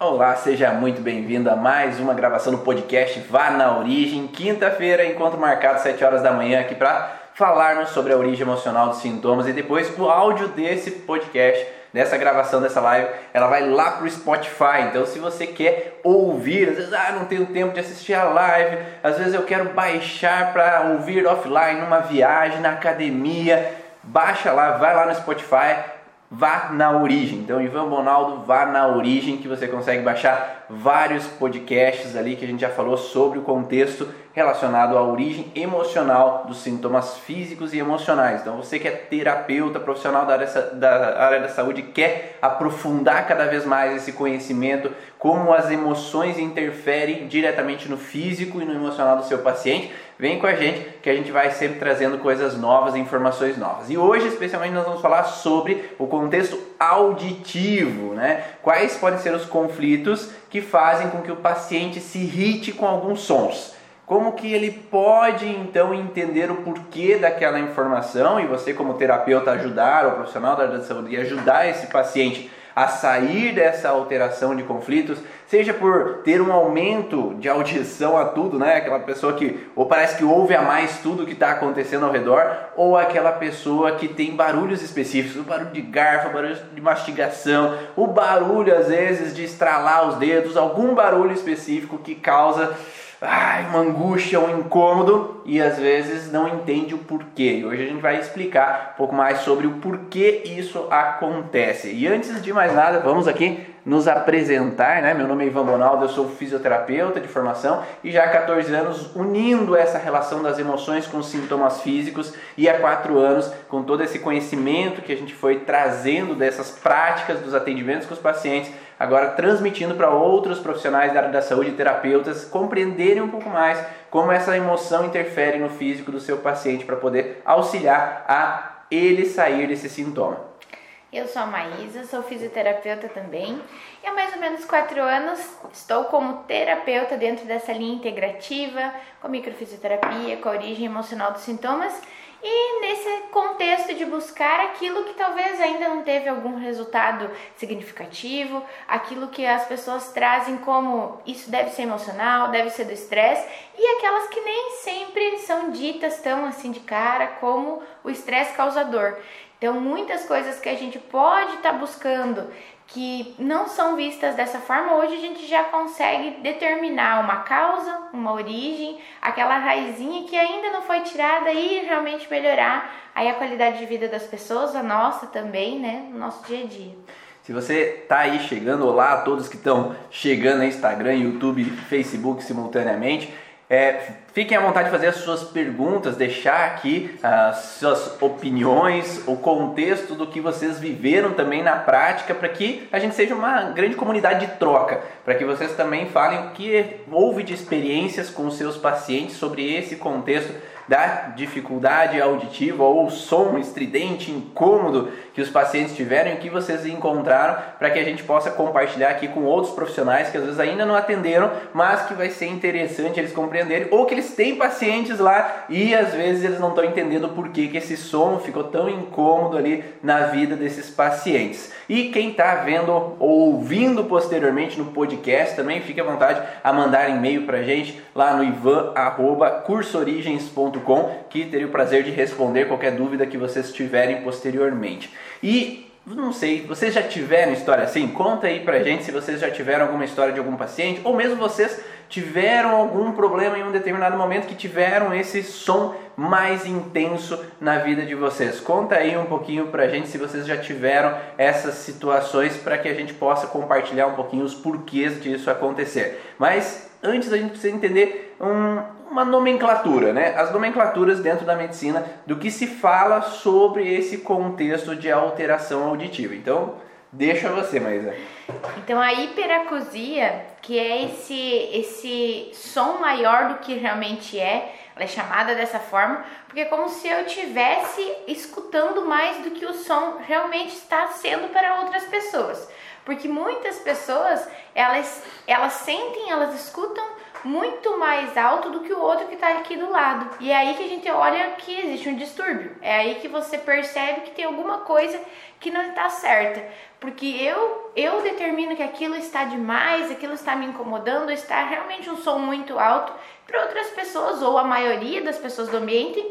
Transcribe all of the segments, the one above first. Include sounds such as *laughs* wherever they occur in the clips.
Olá, seja muito bem-vindo a mais uma gravação do podcast Vá na Origem. Quinta-feira, encontro marcado 7 horas da manhã aqui para falarmos sobre a origem emocional dos sintomas e depois o áudio desse podcast, dessa gravação dessa live, ela vai lá pro Spotify. Então, se você quer ouvir, às vezes ah, não tenho tempo de assistir a live, às vezes eu quero baixar para ouvir offline numa viagem, na academia, baixa lá, vai lá no Spotify Vá na origem. Então, Ivan Bonaldo, vá na origem, que você consegue baixar vários podcasts ali que a gente já falou sobre o contexto relacionado à origem emocional dos sintomas físicos e emocionais. Então, você que é terapeuta profissional da área, da área da saúde, quer aprofundar cada vez mais esse conhecimento, como as emoções interferem diretamente no físico e no emocional do seu paciente, vem com a gente que a gente vai sempre trazendo coisas novas, informações novas. E hoje, especialmente, nós vamos falar sobre o contexto auditivo, né? Quais podem ser os conflitos que fazem com que o paciente se irrite com alguns sons. Como que ele pode então entender o porquê daquela informação e você como terapeuta ajudar o profissional da área da saúde ajudar esse paciente a sair dessa alteração de conflitos, seja por ter um aumento de audição a tudo, né? Aquela pessoa que ou parece que ouve a mais tudo que está acontecendo ao redor, ou aquela pessoa que tem barulhos específicos, o barulho de garfo, o barulho de mastigação, o barulho às vezes de estralar os dedos, algum barulho específico que causa ai, uma angústia, um incômodo e às vezes não entende o porquê. E hoje a gente vai explicar um pouco mais sobre o porquê isso acontece. E antes de mais nada, vamos aqui nos apresentar, né? Meu nome é Ivan Bonaldo, eu sou fisioterapeuta de formação e já há 14 anos unindo essa relação das emoções com os sintomas físicos e há 4 anos com todo esse conhecimento que a gente foi trazendo dessas práticas dos atendimentos com os pacientes agora transmitindo para outros profissionais da área da saúde, terapeutas, compreenderem um pouco mais como essa emoção interfere no físico do seu paciente para poder auxiliar a ele sair desse sintoma. Eu sou a Maísa, sou fisioterapeuta também e há mais ou menos quatro anos estou como terapeuta dentro dessa linha integrativa, com microfisioterapia, com a origem emocional dos sintomas e nesse contexto de buscar aquilo que talvez ainda não teve algum resultado significativo, aquilo que as pessoas trazem como isso deve ser emocional, deve ser do estresse, e aquelas que nem sempre são ditas tão assim de cara como o estresse causador. Então, muitas coisas que a gente pode estar tá buscando que não são vistas dessa forma, hoje a gente já consegue determinar uma causa, uma origem, aquela raizinha que ainda não foi tirada e realmente melhorar aí a qualidade de vida das pessoas, a nossa também, né, no nosso dia a dia. Se você tá aí chegando, olá a todos que estão chegando no Instagram, YouTube, Facebook simultaneamente. É, fiquem à vontade de fazer as suas perguntas, deixar aqui as suas opiniões, o contexto do que vocês viveram também na prática, para que a gente seja uma grande comunidade de troca, para que vocês também falem o que houve de experiências com os seus pacientes sobre esse contexto da dificuldade auditiva ou som estridente, incômodo que os pacientes tiveram e que vocês encontraram para que a gente possa compartilhar aqui com outros profissionais que às vezes ainda não atenderam, mas que vai ser interessante eles compreenderem ou que eles têm pacientes lá e às vezes eles não estão entendendo por que, que esse som ficou tão incômodo ali na vida desses pacientes. E quem está vendo ou ouvindo posteriormente no podcast também fique à vontade a mandar e-mail para gente lá no que teria o prazer de responder qualquer dúvida que vocês tiverem posteriormente. E não sei, vocês já tiveram história assim? Conta aí pra gente se vocês já tiveram alguma história de algum paciente, ou mesmo vocês tiveram algum problema em um determinado momento que tiveram esse som mais intenso na vida de vocês. Conta aí um pouquinho pra gente se vocês já tiveram essas situações para que a gente possa compartilhar um pouquinho os porquês disso acontecer. Mas antes a gente precisa entender um, uma nomenclatura, né? As nomenclaturas dentro da medicina do que se fala sobre esse contexto de alteração auditiva. Então, deixa você, Maísa. Então, a hiperacusia, que é esse esse som maior do que realmente é, ela é chamada dessa forma, porque é como se eu tivesse escutando mais do que o som realmente está sendo para outras pessoas. Porque muitas pessoas, elas elas sentem, elas escutam muito mais alto do que o outro que está aqui do lado. E é aí que a gente olha que existe um distúrbio. É aí que você percebe que tem alguma coisa que não está certa. Porque eu eu determino que aquilo está demais, aquilo está me incomodando, está realmente um som muito alto. Para outras pessoas, ou a maioria das pessoas do ambiente,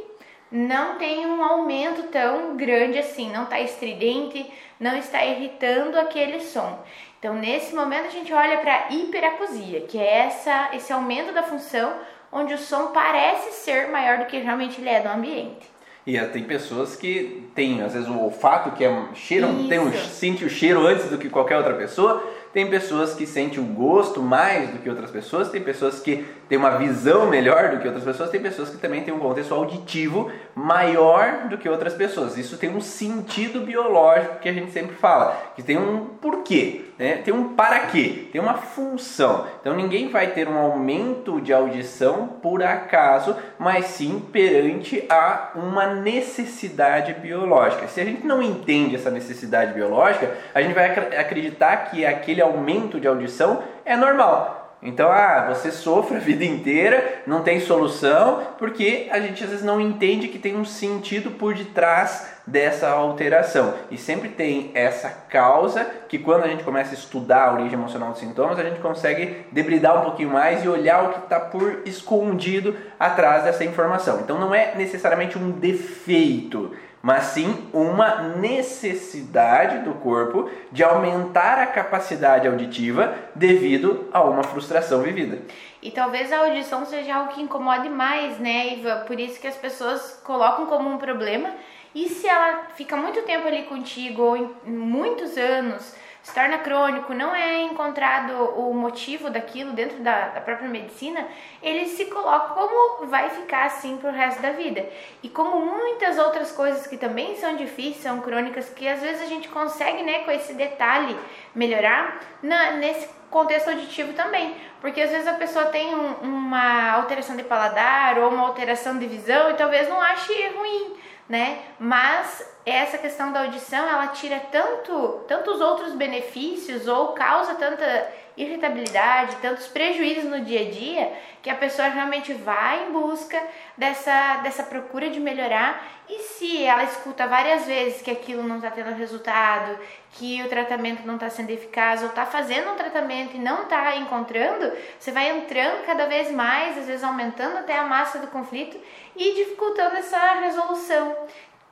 não tem um aumento tão grande assim, não está estridente, não está irritando aquele som. Então, nesse momento, a gente olha para a hiperacusia, que é essa, esse aumento da função onde o som parece ser maior do que realmente ele é no ambiente. E tem pessoas que têm, às vezes, o olfato, que é cheiro, tem um, sente o cheiro antes do que qualquer outra pessoa. Tem pessoas que sentem o gosto mais do que outras pessoas, tem pessoas que têm uma visão melhor do que outras pessoas, tem pessoas que também têm um contexto auditivo maior do que outras pessoas. Isso tem um sentido biológico que a gente sempre fala, que tem um porquê, né? tem um para quê, tem uma função. Então ninguém vai ter um aumento de audição por acaso, mas sim perante a uma necessidade biológica. Se a gente não entende essa necessidade biológica, a gente vai acreditar que aquele aumento de audição é normal. Então, ah, você sofre a vida inteira, não tem solução, porque a gente às vezes não entende que tem um sentido por detrás dessa alteração. E sempre tem essa causa que quando a gente começa a estudar a origem emocional dos sintomas, a gente consegue debridar um pouquinho mais e olhar o que está por escondido atrás dessa informação. Então não é necessariamente um defeito, mas sim uma necessidade do corpo de aumentar a capacidade auditiva devido a uma frustração vivida. E talvez a audição seja algo que incomode mais, né, Iva? Por isso que as pessoas colocam como um problema. E se ela fica muito tempo ali contigo, ou muitos anos, se torna crônico, não é encontrado o motivo daquilo dentro da, da própria medicina, ele se coloca como vai ficar assim pro resto da vida. E como muitas outras coisas que também são difíceis, são crônicas, que às vezes a gente consegue, né, com esse detalhe melhorar, na, nesse contexto auditivo também. Porque às vezes a pessoa tem um, uma alteração de paladar ou uma alteração de visão e talvez não ache ruim né? Mas essa questão da audição, ela tira tanto, tantos outros benefícios ou causa tanta irritabilidade, tantos prejuízos no dia a dia, que a pessoa realmente vai em busca dessa, dessa procura de melhorar. E se ela escuta várias vezes que aquilo não está tendo resultado, que o tratamento não está sendo eficaz, ou está fazendo um tratamento e não está encontrando, você vai entrando cada vez mais, às vezes aumentando até a massa do conflito e dificultando essa resolução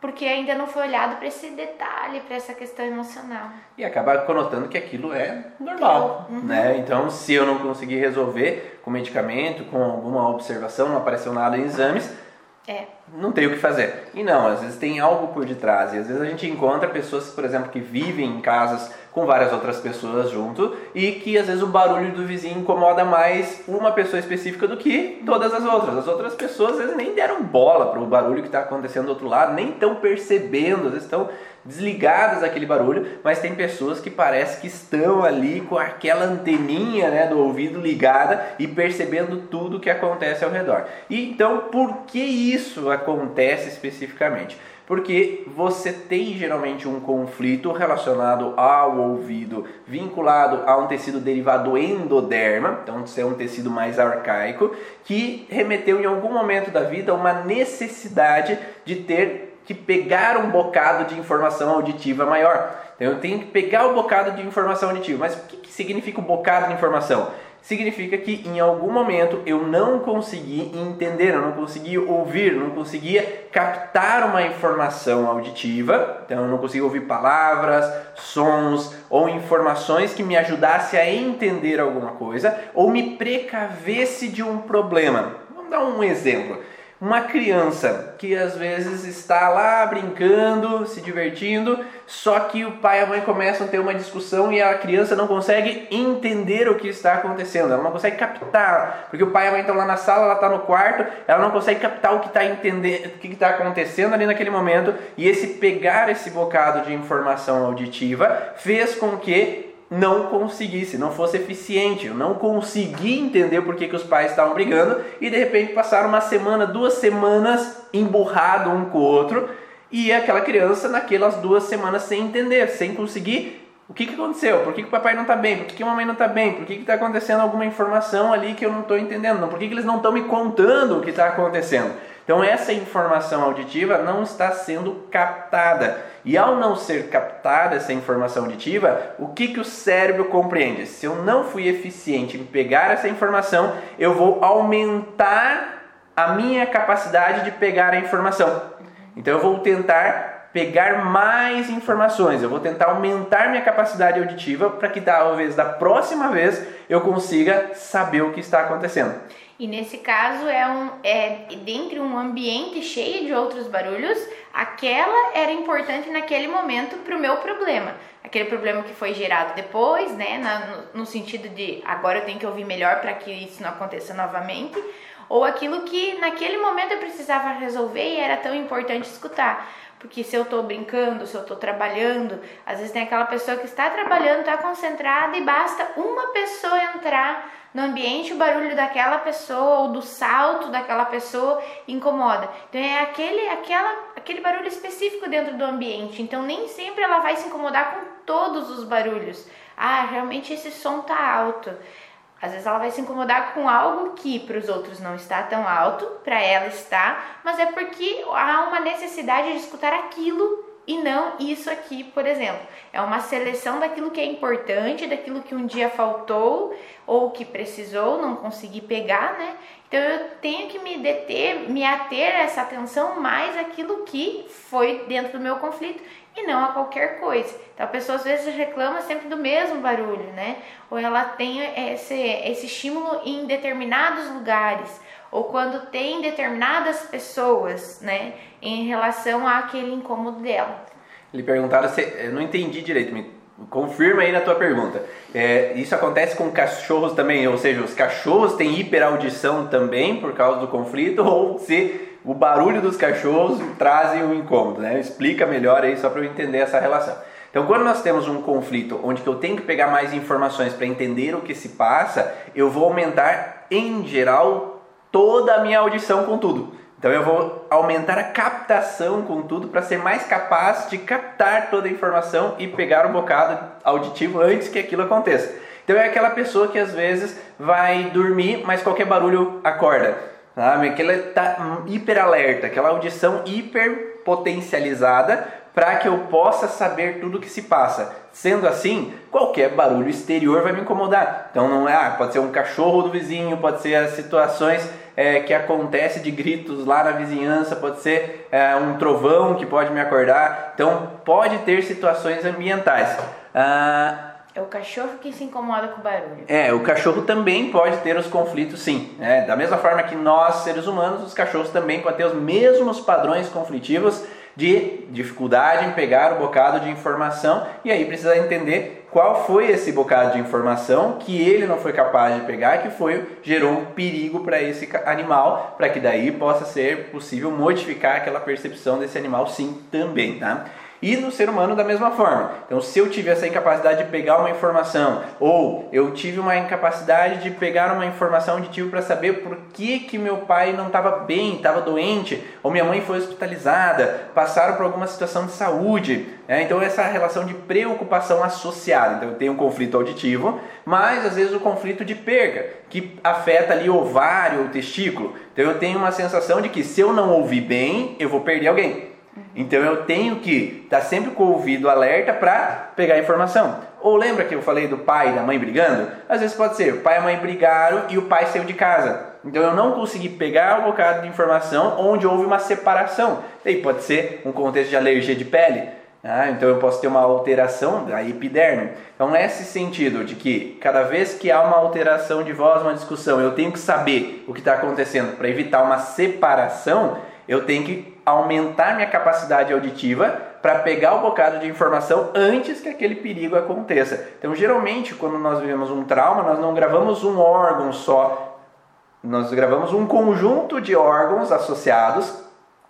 porque ainda não foi olhado para esse detalhe, para essa questão emocional. E acaba conotando que aquilo é normal, uhum. né? Então, se eu não conseguir resolver com medicamento, com alguma observação, não apareceu nada em exames, é. não tem o que fazer. E não, às vezes tem algo por detrás. E às vezes a gente encontra pessoas, por exemplo, que vivem em casas com várias outras pessoas junto e que às vezes o barulho do vizinho incomoda mais uma pessoa específica do que todas as outras. As outras pessoas às vezes nem deram bola para o barulho que está acontecendo do outro lado, nem estão percebendo, às vezes estão desligadas daquele barulho, mas tem pessoas que parece que estão ali com aquela anteninha né, do ouvido ligada e percebendo tudo que acontece ao redor. E então, por que isso acontece especificamente? Porque você tem geralmente um conflito relacionado ao ouvido, vinculado a um tecido derivado do endoderma, então isso é um tecido mais arcaico, que remeteu em algum momento da vida uma necessidade de ter que pegar um bocado de informação auditiva maior. Então eu tenho que pegar o bocado de informação auditiva. Mas o que, que significa o bocado de informação? Significa que em algum momento eu não consegui entender, eu não consegui ouvir, não conseguia captar uma informação auditiva, então eu não conseguia ouvir palavras, sons ou informações que me ajudasse a entender alguma coisa ou me precavesse de um problema. Vamos dar um exemplo uma criança que às vezes está lá brincando, se divertindo, só que o pai e a mãe começam a ter uma discussão e a criança não consegue entender o que está acontecendo, ela não consegue captar, porque o pai e a mãe estão lá na sala, ela está no quarto, ela não consegue captar o que está entendendo, o que está acontecendo ali naquele momento, e esse pegar esse bocado de informação auditiva fez com que não conseguisse, não fosse eficiente. Eu não consegui entender por que, que os pais estavam brigando e de repente passaram uma semana, duas semanas emburrado um com o outro e aquela criança naquelas duas semanas sem entender, sem conseguir o que, que aconteceu, por que, que o papai não está bem, por que, que a mamãe não está bem, por que está acontecendo alguma informação ali que eu não estou entendendo, por que, que eles não estão me contando o que está acontecendo. Então essa informação auditiva não está sendo captada. E ao não ser captada essa informação auditiva, o que, que o cérebro compreende? Se eu não fui eficiente em pegar essa informação, eu vou aumentar a minha capacidade de pegar a informação. Então eu vou tentar pegar mais informações, eu vou tentar aumentar minha capacidade auditiva para que talvez da próxima vez eu consiga saber o que está acontecendo. E nesse caso é um é dentro de um ambiente cheio de outros barulhos, aquela era importante naquele momento para o meu problema. Aquele problema que foi gerado depois, né, na, no, no sentido de agora eu tenho que ouvir melhor para que isso não aconteça novamente, ou aquilo que naquele momento eu precisava resolver e era tão importante escutar. Porque se eu estou brincando, se eu estou trabalhando, às vezes tem aquela pessoa que está trabalhando, está concentrada e basta uma pessoa entrar no ambiente, o barulho daquela pessoa ou do salto daquela pessoa incomoda. Então é aquele, aquela, aquele barulho específico dentro do ambiente. Então nem sempre ela vai se incomodar com todos os barulhos. Ah, realmente esse som tá alto. Às vezes ela vai se incomodar com algo que para os outros não está tão alto, para ela está, mas é porque há uma necessidade de escutar aquilo e não isso aqui, por exemplo. É uma seleção daquilo que é importante, daquilo que um dia faltou ou que precisou, não consegui pegar, né? Então eu tenho que me deter, me ater a essa atenção mais aquilo que foi dentro do meu conflito e não a qualquer coisa. Então a pessoa às vezes reclama sempre do mesmo barulho, né? Ou ela tem esse, esse estímulo em determinados lugares, ou quando tem determinadas pessoas, né, em relação àquele incômodo dela. Lhe perguntaram se. Eu não entendi direito, me confirma aí na tua pergunta. É, isso acontece com cachorros também, ou seja, os cachorros têm hiperaudição também por causa do conflito, *laughs* ou se o barulho dos cachorros trazem um incômodo, né? Explica melhor aí só para eu entender essa relação. Então, quando nós temos um conflito onde eu tenho que pegar mais informações para entender o que se passa, eu vou aumentar em geral toda a minha audição com tudo. Então eu vou aumentar a captação com tudo para ser mais capaz de captar toda a informação e pegar um bocado auditivo antes que aquilo aconteça. Então é aquela pessoa que às vezes vai dormir, mas qualquer barulho acorda. Sabe? Aquela está hiper alerta, aquela audição hiper potencializada para que eu possa saber tudo o que se passa. Sendo assim, qualquer barulho exterior vai me incomodar. Então não é, ah, pode ser um cachorro do vizinho, pode ser as situações é, que acontece de gritos lá na vizinhança, pode ser é, um trovão que pode me acordar. Então pode ter situações ambientais. Ah, é o cachorro que se incomoda com o barulho. É, o cachorro também pode ter os conflitos, sim. É, da mesma forma que nós, seres humanos, os cachorros também podem ter os mesmos padrões conflitivos de dificuldade em pegar o bocado de informação e aí precisa entender qual foi esse bocado de informação que ele não foi capaz de pegar, que foi gerou um perigo para esse animal, para que daí possa ser possível modificar aquela percepção desse animal sim também, tá? E no ser humano da mesma forma. Então, se eu tive essa incapacidade de pegar uma informação, ou eu tive uma incapacidade de pegar uma informação de tive para saber por que, que meu pai não estava bem, estava doente, ou minha mãe foi hospitalizada, passaram por alguma situação de saúde. Né? Então, essa relação de preocupação associada. Então, eu tenho um conflito auditivo, mas às vezes o conflito de perca, que afeta ali o ovário, o testículo. Então, eu tenho uma sensação de que se eu não ouvir bem, eu vou perder alguém. Então eu tenho que estar tá sempre com o ouvido alerta para pegar informação. Ou lembra que eu falei do pai e da mãe brigando? Às vezes pode ser, o pai e a mãe brigaram e o pai saiu de casa. Então eu não consegui pegar o bocado de informação onde houve uma separação. Aí pode ser um contexto de alergia de pele. Ah, então eu posso ter uma alteração da epiderme. Então nesse sentido de que cada vez que há uma alteração de voz, uma discussão, eu tenho que saber o que está acontecendo para evitar uma separação, eu tenho que aumentar minha capacidade auditiva para pegar o bocado de informação antes que aquele perigo aconteça. Então, geralmente, quando nós vivemos um trauma, nós não gravamos um órgão só, nós gravamos um conjunto de órgãos associados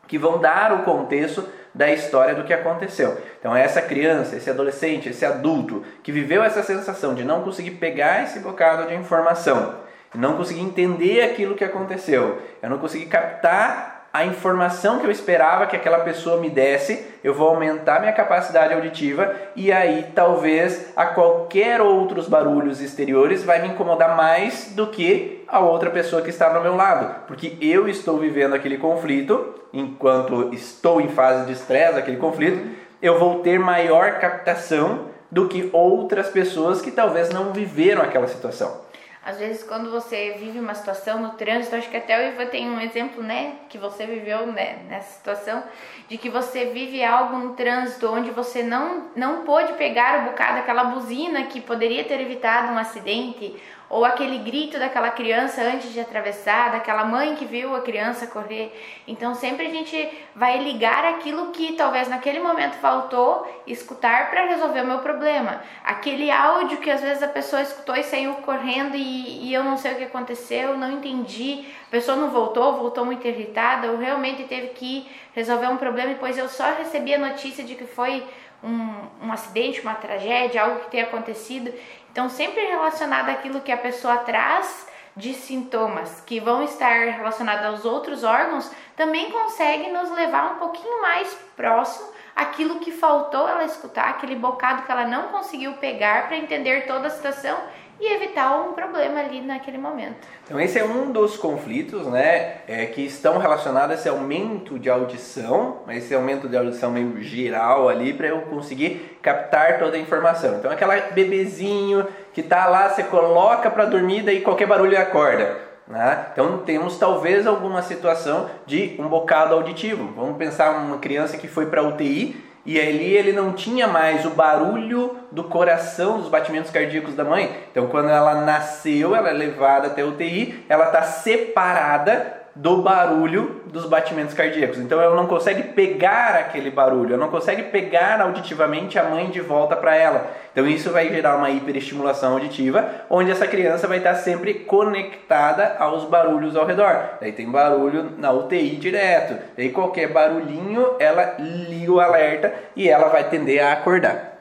que vão dar o contexto da história do que aconteceu. Então, essa criança, esse adolescente, esse adulto que viveu essa sensação de não conseguir pegar esse bocado de informação, não conseguir entender aquilo que aconteceu, eu não conseguir captar a informação que eu esperava que aquela pessoa me desse, eu vou aumentar minha capacidade auditiva e aí talvez a qualquer outros barulhos exteriores vai me incomodar mais do que a outra pessoa que está no meu lado, porque eu estou vivendo aquele conflito, enquanto estou em fase de estresse, aquele conflito, eu vou ter maior captação do que outras pessoas que talvez não viveram aquela situação. Às vezes, quando você vive uma situação no trânsito, acho que até o Ivan tem um exemplo, né, que você viveu né, nessa situação, de que você vive algo no trânsito onde você não, não pôde pegar o bocado, aquela buzina que poderia ter evitado um acidente, ou aquele grito daquela criança antes de atravessar, daquela mãe que viu a criança correr. Então sempre a gente vai ligar aquilo que talvez naquele momento faltou escutar para resolver o meu problema. Aquele áudio que às vezes a pessoa escutou e saiu correndo e, e eu não sei o que aconteceu, não entendi, a pessoa não voltou, voltou muito irritada, ou realmente teve que resolver um problema e depois eu só recebi a notícia de que foi um, um acidente, uma tragédia, algo que tenha acontecido. Então, sempre relacionado àquilo que a pessoa traz de sintomas que vão estar relacionados aos outros órgãos, também consegue nos levar um pouquinho mais próximo aquilo que faltou ela escutar, aquele bocado que ela não conseguiu pegar para entender toda a situação e evitar um problema ali naquele momento. Então esse é um dos conflitos, né, é, que estão relacionados a esse aumento de audição, mas esse aumento de audição meio geral ali para eu conseguir captar toda a informação. Então aquela bebezinho que tá lá, você coloca para dormir, daí qualquer barulho acorda. Né? Então temos talvez alguma situação de um bocado auditivo. Vamos pensar uma criança que foi para UTI e ali ele não tinha mais o barulho do coração, dos batimentos cardíacos da mãe. Então, quando ela nasceu, ela é levada até a UTI, ela está separada do barulho dos batimentos cardíacos. Então ela não consegue pegar aquele barulho, ela não consegue pegar auditivamente a mãe de volta para ela. Então isso vai gerar uma hiperestimulação auditiva, onde essa criança vai estar sempre conectada aos barulhos ao redor. Daí tem barulho na UTI direto. Daí qualquer barulhinho, ela liga o alerta e ela vai tender a acordar.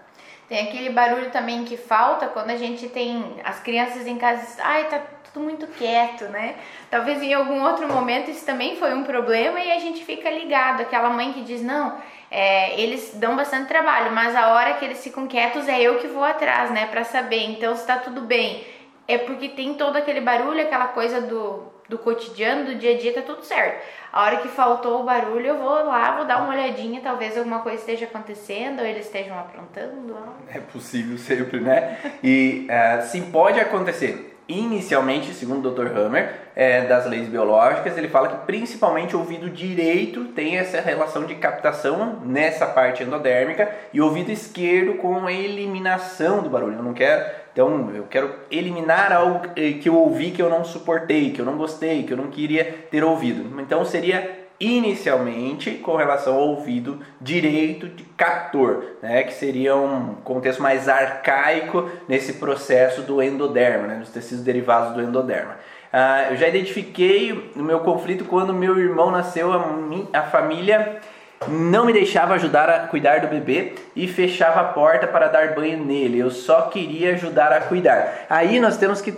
Tem aquele barulho também que falta quando a gente tem as crianças em casa, ai, tá tudo muito quieto, né? Talvez em algum outro momento isso também foi um problema e a gente fica ligado. Aquela mãe que diz: não, é, eles dão bastante trabalho, mas a hora que eles ficam quietos é eu que vou atrás, né? Para saber. Então, se tá tudo bem. É porque tem todo aquele barulho, aquela coisa do, do cotidiano, do dia a dia, tá tudo certo. A hora que faltou o barulho, eu vou lá, vou dar uma olhadinha, talvez alguma coisa esteja acontecendo, ou eles estejam aprontando. É possível sempre, né? E uh, sim, pode acontecer inicialmente, segundo o Dr. Hammer, é, das leis biológicas, ele fala que principalmente o ouvido direito tem essa relação de captação nessa parte endodérmica e o ouvido esquerdo com a eliminação do barulho. Eu não quero, então eu quero eliminar algo que eu ouvi que eu não suportei, que eu não gostei, que eu não queria ter ouvido. Então seria inicialmente com relação ao ouvido direito de captor, né, que seria um contexto mais arcaico nesse processo do endoderma, né, dos tecidos derivados do endoderma. Uh, eu já identifiquei no meu conflito quando meu irmão nasceu, a, a família não me deixava ajudar a cuidar do bebê e fechava a porta para dar banho nele. Eu só queria ajudar a cuidar. Aí nós temos que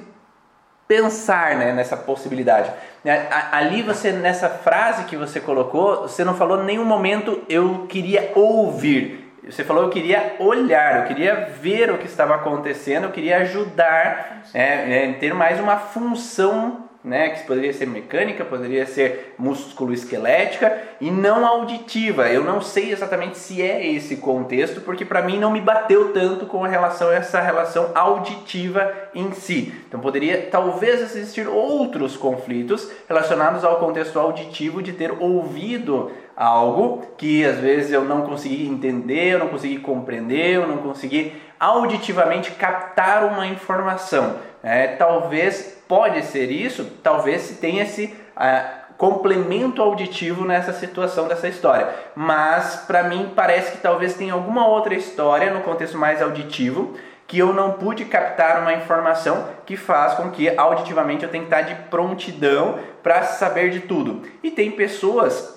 pensar né, nessa possibilidade. Ali você, nessa frase que você colocou, você não falou em nenhum momento eu queria ouvir. Você falou eu queria olhar, eu queria ver o que estava acontecendo, eu queria ajudar, é, é, ter mais uma função né, que poderia ser mecânica, poderia ser músculo-esquelética e não auditiva. Eu não sei exatamente se é esse contexto, porque para mim não me bateu tanto com relação a essa relação auditiva em si. Então poderia talvez existir outros conflitos relacionados ao contexto auditivo de ter ouvido algo que às vezes eu não consegui entender, eu não consegui compreender, eu não consegui auditivamente captar uma informação. É, talvez pode ser isso, talvez se tenha esse uh, complemento auditivo nessa situação dessa história. Mas para mim parece que talvez tenha alguma outra história no contexto mais auditivo que eu não pude captar uma informação que faz com que auditivamente eu tenha que estar de prontidão para saber de tudo. E tem pessoas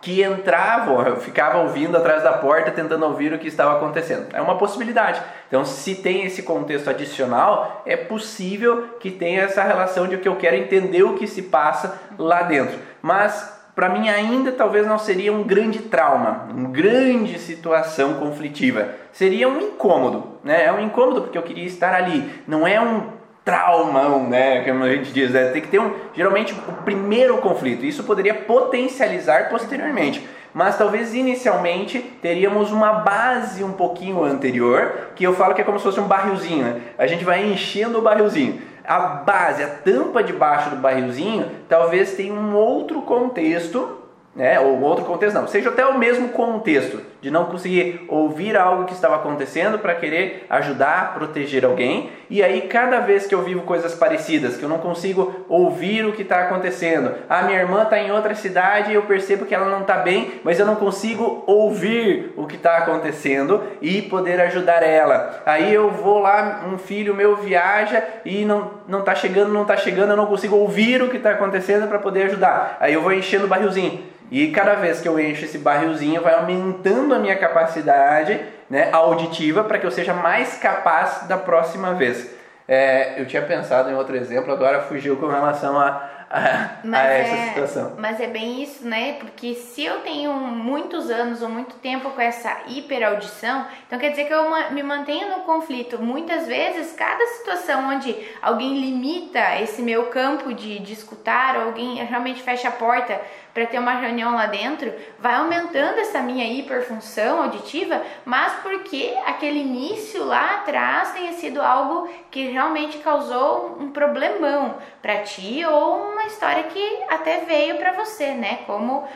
que entravam, ficavam ouvindo atrás da porta tentando ouvir o que estava acontecendo. É uma possibilidade. Então, se tem esse contexto adicional, é possível que tenha essa relação de que eu quero entender o que se passa lá dentro. Mas para mim ainda talvez não seria um grande trauma, uma grande situação conflitiva. Seria um incômodo, né? É um incômodo porque eu queria estar ali. Não é um traumão, né? Como a gente diz, né? tem que ter um, geralmente o primeiro conflito. Isso poderia potencializar posteriormente. Mas talvez inicialmente teríamos uma base um pouquinho anterior, que eu falo que é como se fosse um barrilzinho. Né? A gente vai enchendo o barrilzinho. A base, a tampa de baixo do barrilzinho, talvez tenha um outro contexto né? ou outro contexto não, seja até o mesmo contexto, de não conseguir ouvir algo que estava acontecendo para querer ajudar, proteger alguém, e aí cada vez que eu vivo coisas parecidas, que eu não consigo ouvir o que está acontecendo, a minha irmã está em outra cidade e eu percebo que ela não está bem, mas eu não consigo ouvir o que está acontecendo e poder ajudar ela. Aí eu vou lá, um filho meu viaja e não não está chegando, não está chegando, eu não consigo ouvir o que está acontecendo para poder ajudar. Aí eu vou enchendo o barrilzinho e cada vez que eu encho esse barrilzinho, vai aumentando a minha capacidade né, auditiva para que eu seja mais capaz da próxima vez. É, eu tinha pensado em outro exemplo, agora fugiu com relação a, a, a essa é, situação. Mas é bem isso, né? Porque se eu tenho muitos anos ou muito tempo com essa hiperaudição, então quer dizer que eu me mantenho no conflito. Muitas vezes, cada situação onde alguém limita esse meu campo de, de escutar, ou alguém realmente fecha a porta para ter uma reunião lá dentro, vai aumentando essa minha hiperfunção auditiva, mas porque aquele início lá atrás tenha sido algo que realmente causou um problemão para ti ou uma história que até veio para você, né? Como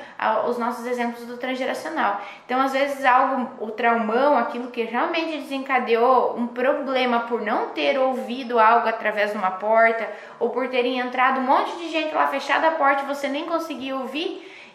os nossos exemplos do transgeracional. Então, às vezes, algo, o traumão, aquilo que realmente desencadeou um problema por não ter ouvido algo através de uma porta ou por terem entrado um monte de gente lá fechada a porta e você nem conseguiu ouvir,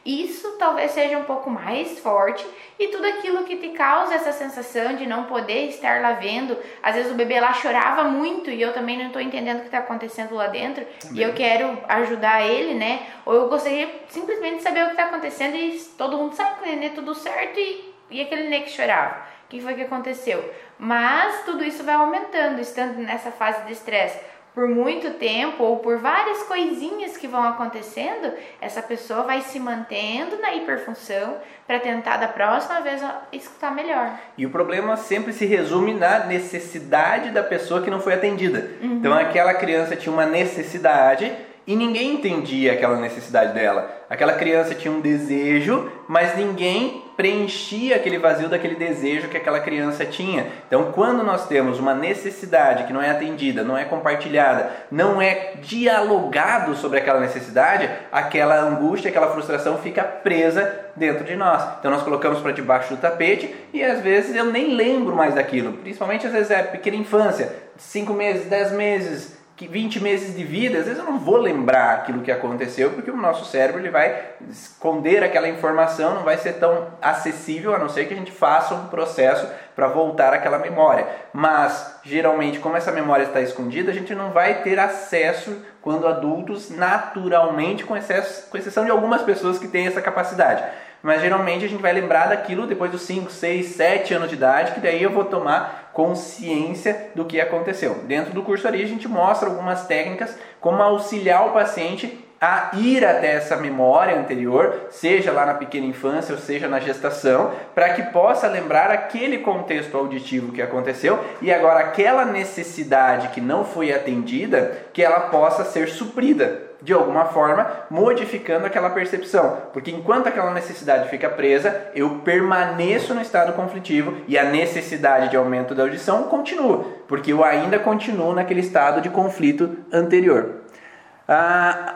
isso talvez seja um pouco mais forte e tudo aquilo que te causa essa sensação de não poder estar lá vendo. Às vezes o bebê lá chorava muito e eu também não estou entendendo o que está acontecendo lá dentro também. e eu quero ajudar ele, né? Ou eu gostaria simplesmente de saber o que está acontecendo e todo mundo sabe que né, tudo certo e, e aquele nenê que chorava. O que foi que aconteceu? Mas tudo isso vai aumentando, estando nessa fase de estresse por muito tempo ou por várias coisinhas que vão acontecendo, essa pessoa vai se mantendo na hiperfunção para tentar da próxima vez escutar melhor. E o problema sempre se resume na necessidade da pessoa que não foi atendida. Uhum. Então aquela criança tinha uma necessidade e ninguém entendia aquela necessidade dela. Aquela criança tinha um desejo, mas ninguém preenchia aquele vazio daquele desejo que aquela criança tinha. Então, quando nós temos uma necessidade que não é atendida, não é compartilhada, não é dialogado sobre aquela necessidade, aquela angústia, aquela frustração fica presa dentro de nós. Então, nós colocamos para debaixo do tapete e às vezes eu nem lembro mais daquilo. Principalmente às vezes é pequena infância, 5 meses, 10 meses, que 20 meses de vida, às vezes eu não vou lembrar aquilo que aconteceu, porque o nosso cérebro ele vai esconder aquela informação, não vai ser tão acessível, a não ser que a gente faça um processo para voltar àquela memória. Mas, geralmente, como essa memória está escondida, a gente não vai ter acesso quando adultos, naturalmente, com, excesso, com exceção de algumas pessoas que têm essa capacidade mas geralmente a gente vai lembrar daquilo depois dos 5, 6, 7 anos de idade, que daí eu vou tomar consciência do que aconteceu. Dentro do curso ali a gente mostra algumas técnicas como auxiliar o paciente a ir até essa memória anterior, seja lá na pequena infância ou seja na gestação, para que possa lembrar aquele contexto auditivo que aconteceu e agora aquela necessidade que não foi atendida, que ela possa ser suprida de alguma forma, modificando aquela percepção. Porque enquanto aquela necessidade fica presa, eu permaneço no estado conflitivo e a necessidade de aumento da audição continua, porque eu ainda continuo naquele estado de conflito anterior. Ah,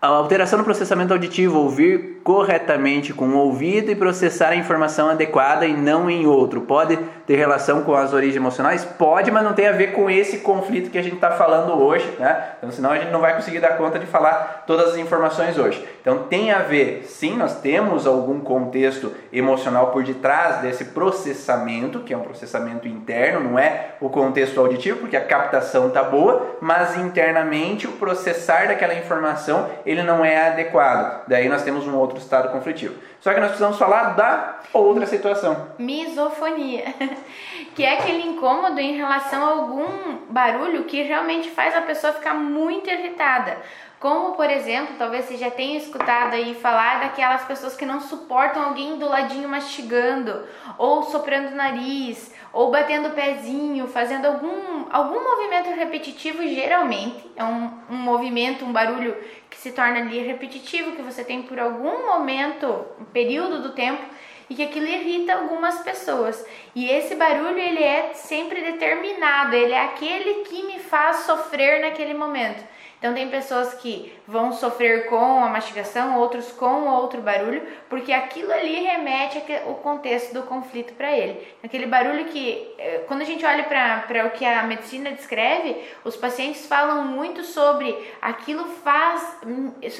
a alteração no processamento auditivo, ouvir corretamente com o ouvido e processar a informação adequada e não em outro. Pode ter relação com as origens emocionais? Pode, mas não tem a ver com esse conflito que a gente está falando hoje, né? Então, senão a gente não vai conseguir dar conta de falar todas as informações hoje. Então, tem a ver, sim, nós temos algum contexto emocional por detrás desse processamento, que é um processamento interno, não é o contexto auditivo, porque a captação está boa, mas internamente o processar daquela informação ele não é adequado. Daí nós temos um outro estado conflitivo. Só que nós precisamos falar da outra situação. Misofonia, *laughs* que é aquele incômodo em relação a algum barulho que realmente faz a pessoa ficar muito irritada. Como, por exemplo, talvez você já tenha escutado aí falar daquelas pessoas que não suportam alguém do ladinho mastigando, ou soprando o nariz, ou batendo o pezinho, fazendo algum, algum movimento repetitivo, geralmente. É um, um movimento, um barulho que se torna ali repetitivo, que você tem por algum momento, um período do tempo, e que aquilo irrita algumas pessoas. E esse barulho ele é sempre determinado, ele é aquele que me faz sofrer naquele momento. Então tem pessoas que vão sofrer com a mastigação, outros com outro barulho, porque aquilo ali remete ao contexto do conflito para ele. Aquele barulho que, eh, quando a gente olha para o que a medicina descreve, os pacientes falam muito sobre aquilo faz,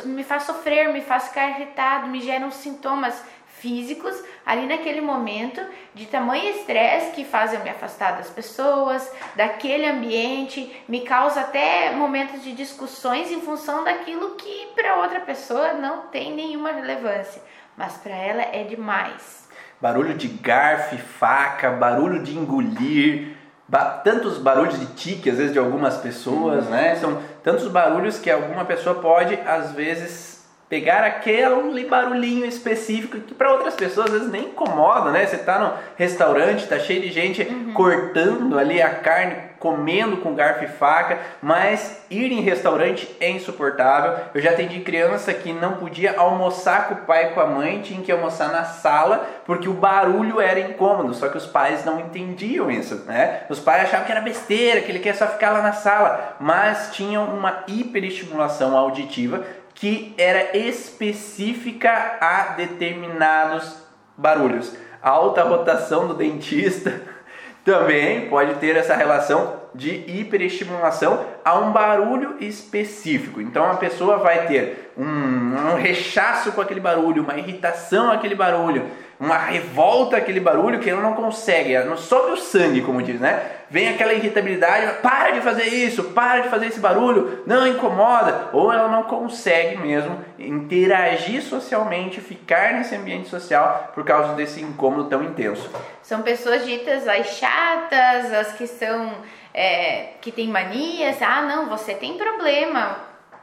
me faz sofrer, me faz ficar irritado, me geram sintomas físicos ali naquele momento de tamanho estresse que faz eu me afastar das pessoas, daquele ambiente, me causa até momentos de discussões em função daquilo que para outra pessoa não tem nenhuma relevância, mas para ela é demais. Barulho de garfo, faca, barulho de engolir, ba tantos barulhos de tique às vezes de algumas pessoas, uhum. né? São tantos barulhos que alguma pessoa pode às vezes pegar aquele barulhinho específico que para outras pessoas às vezes nem incomoda, né? Você tá no restaurante, tá cheio de gente uhum. cortando ali a carne, comendo com garfo e faca, mas ir em restaurante é insuportável. Eu já atendi criança que não podia almoçar com o pai e com a mãe, tinha que almoçar na sala porque o barulho era incômodo, só que os pais não entendiam isso, né? Os pais achavam que era besteira, que ele quer só ficar lá na sala, mas tinham uma hiperestimulação auditiva que era específica a determinados barulhos. A alta rotação do dentista *laughs* também pode ter essa relação de hiperestimulação a um barulho específico. Então a pessoa vai ter um, um rechaço com aquele barulho, uma irritação aquele barulho, uma revolta aquele barulho que ela não consegue, ela não sobe o sangue, como diz, né? Vem aquela irritabilidade, para de fazer isso, para de fazer esse barulho, não incomoda, ou ela não consegue mesmo interagir socialmente, ficar nesse ambiente social por causa desse incômodo tão intenso. São pessoas ditas as chatas, as que são é, que tem manias, ah não, você tem problema,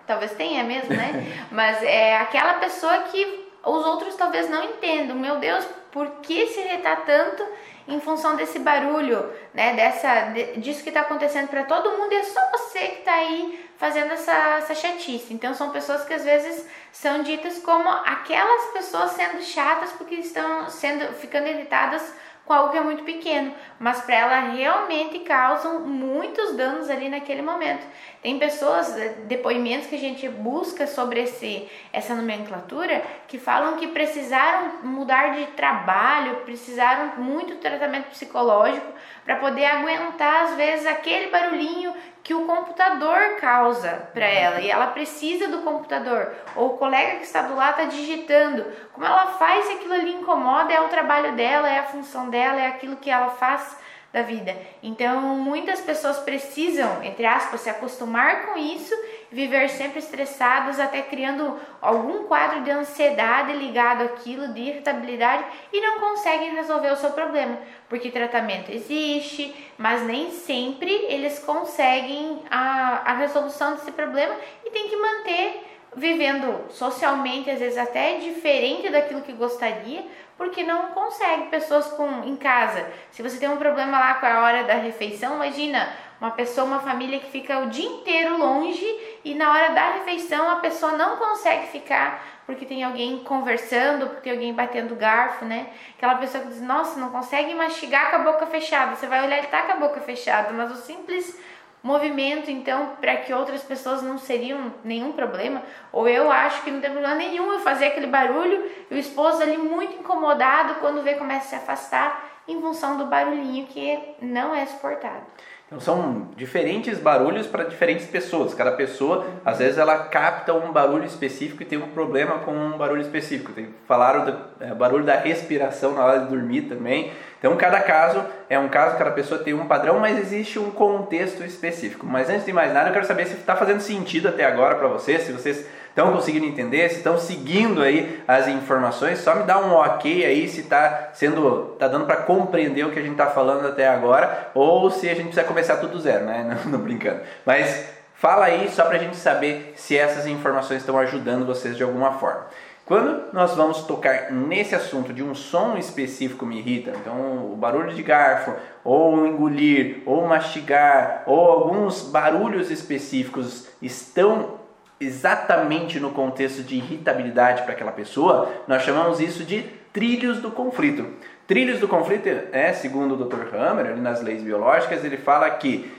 talvez tenha mesmo, né? *laughs* Mas é aquela pessoa que os outros talvez não entendam. Meu Deus, por que se irritar tanto em função desse barulho, né? Dessa, disso que está acontecendo para todo mundo e é só você que está aí fazendo essa, essa chatice. Então são pessoas que às vezes são ditas como aquelas pessoas sendo chatas porque estão sendo ficando irritadas com algo que é muito pequeno, mas para ela realmente causam muitos danos ali naquele momento. Tem pessoas, eh, depoimentos que a gente busca sobre esse, essa nomenclatura, que falam que precisaram mudar de trabalho, precisaram muito tratamento psicológico para poder aguentar às vezes aquele barulhinho que o computador causa para ela. E ela precisa do computador. Ou o colega que está do lado está digitando. Como ela faz se aquilo ali incomoda é o trabalho dela é a função dela é aquilo que ela faz da vida. Então, muitas pessoas precisam, entre aspas, se acostumar com isso, viver sempre estressados, até criando algum quadro de ansiedade ligado àquilo, de irritabilidade, e não conseguem resolver o seu problema, porque tratamento existe, mas nem sempre eles conseguem a, a resolução desse problema e tem que manter vivendo socialmente, às vezes até diferente daquilo que gostaria, porque não consegue. Pessoas com em casa, se você tem um problema lá com a hora da refeição, imagina uma pessoa, uma família que fica o dia inteiro longe e na hora da refeição a pessoa não consegue ficar porque tem alguém conversando, porque tem alguém batendo garfo, né? Aquela pessoa que diz, nossa, não consegue mastigar com a boca fechada. Você vai olhar, ele tá com a boca fechada, mas o simples movimento, então, para que outras pessoas não seriam nenhum problema, ou eu acho que não tem problema nenhum eu fazer aquele barulho e o esposo ali muito incomodado quando vê começa a se afastar em função do barulhinho que não é suportado. Então são diferentes barulhos para diferentes pessoas. Cada pessoa, às vezes, ela capta um barulho específico e tem um problema com um barulho específico. Tem, falaram do é, barulho da respiração na hora de dormir também. Então cada caso é um caso, cada pessoa tem um padrão, mas existe um contexto específico. Mas antes de mais nada, eu quero saber se está fazendo sentido até agora para vocês, se vocês estão conseguindo entender, se estão seguindo aí as informações, só me dá um ok aí se está sendo, tá dando para compreender o que a gente está falando até agora, ou se a gente precisa começar tudo zero, né? *laughs* Não, não brincando. Mas Fala aí só para a gente saber se essas informações estão ajudando vocês de alguma forma. Quando nós vamos tocar nesse assunto de um som específico me irrita, então o barulho de garfo, ou engolir, ou mastigar, ou alguns barulhos específicos estão exatamente no contexto de irritabilidade para aquela pessoa, nós chamamos isso de trilhos do conflito. Trilhos do conflito, é, segundo o Dr. Hammer, nas leis biológicas, ele fala que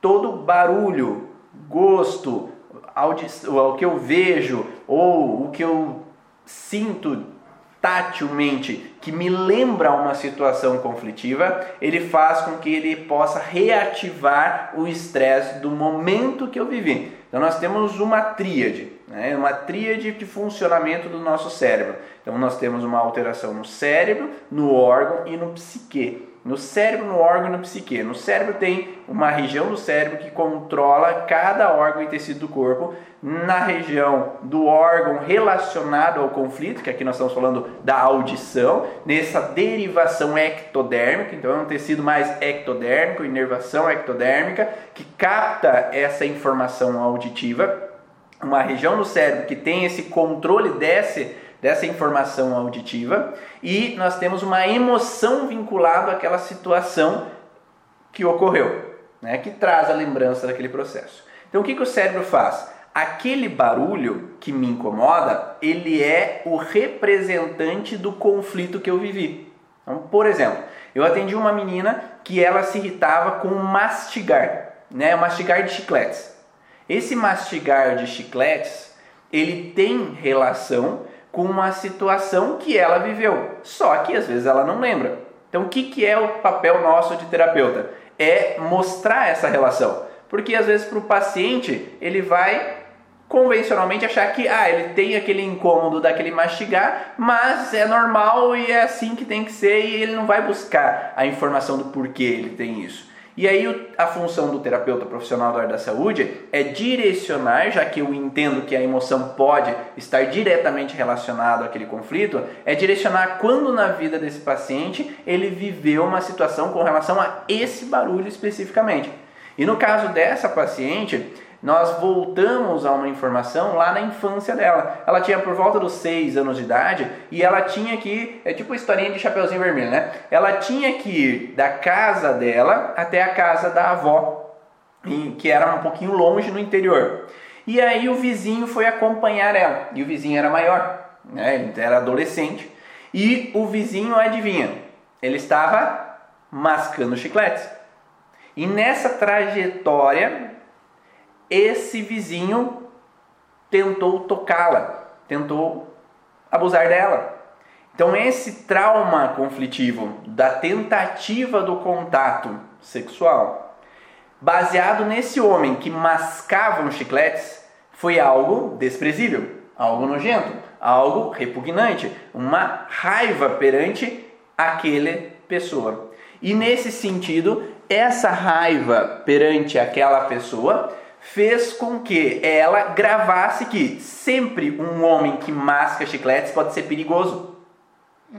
todo barulho, gosto, o que eu vejo ou o que eu sinto tatilmente que me lembra uma situação conflitiva, ele faz com que ele possa reativar o estresse do momento que eu vivi. Então nós temos uma tríade, né? uma tríade de funcionamento do nosso cérebro. Então nós temos uma alteração no cérebro, no órgão e no psique. No cérebro, no órgão e no psique. No cérebro tem uma região do cérebro que controla cada órgão e tecido do corpo. Na região do órgão relacionado ao conflito, que aqui nós estamos falando da audição, nessa derivação ectodérmica, então é um tecido mais ectodérmico, inervação ectodérmica, que capta essa informação auditiva. Uma região do cérebro que tem esse controle desse dessa informação auditiva e nós temos uma emoção vinculada àquela situação que ocorreu, né, que traz a lembrança daquele processo. Então o que, que o cérebro faz? Aquele barulho que me incomoda, ele é o representante do conflito que eu vivi. Então, por exemplo, eu atendi uma menina que ela se irritava com mastigar, né, mastigar de chicletes. Esse mastigar de chicletes, ele tem relação com uma situação que ela viveu, só que às vezes ela não lembra. Então, o que, que é o papel nosso de terapeuta? É mostrar essa relação, porque às vezes para o paciente ele vai convencionalmente achar que ah, ele tem aquele incômodo daquele mastigar, mas é normal e é assim que tem que ser e ele não vai buscar a informação do porquê ele tem isso. E aí a função do terapeuta profissional da área da saúde é direcionar, já que eu entendo que a emoção pode estar diretamente relacionada àquele conflito, é direcionar quando na vida desse paciente ele viveu uma situação com relação a esse barulho especificamente. E no caso dessa paciente, nós voltamos a uma informação lá na infância dela. Ela tinha por volta dos 6 anos de idade e ela tinha que, é tipo a historinha de Chapeuzinho Vermelho, né? Ela tinha que ir da casa dela até a casa da avó, que era um pouquinho longe no interior. E aí o vizinho foi acompanhar ela, e o vizinho era maior, né? Ele era adolescente. E o vizinho, adivinha, ele estava mascando chicletes. E nessa trajetória, esse vizinho tentou tocá-la, tentou abusar dela. Então, esse trauma conflitivo da tentativa do contato sexual, baseado nesse homem que mascava os chicletes, foi algo desprezível, algo nojento, algo repugnante, uma raiva perante aquela pessoa. E nesse sentido, essa raiva perante aquela pessoa fez com que ela gravasse que sempre um homem que masca chicletes pode ser perigoso.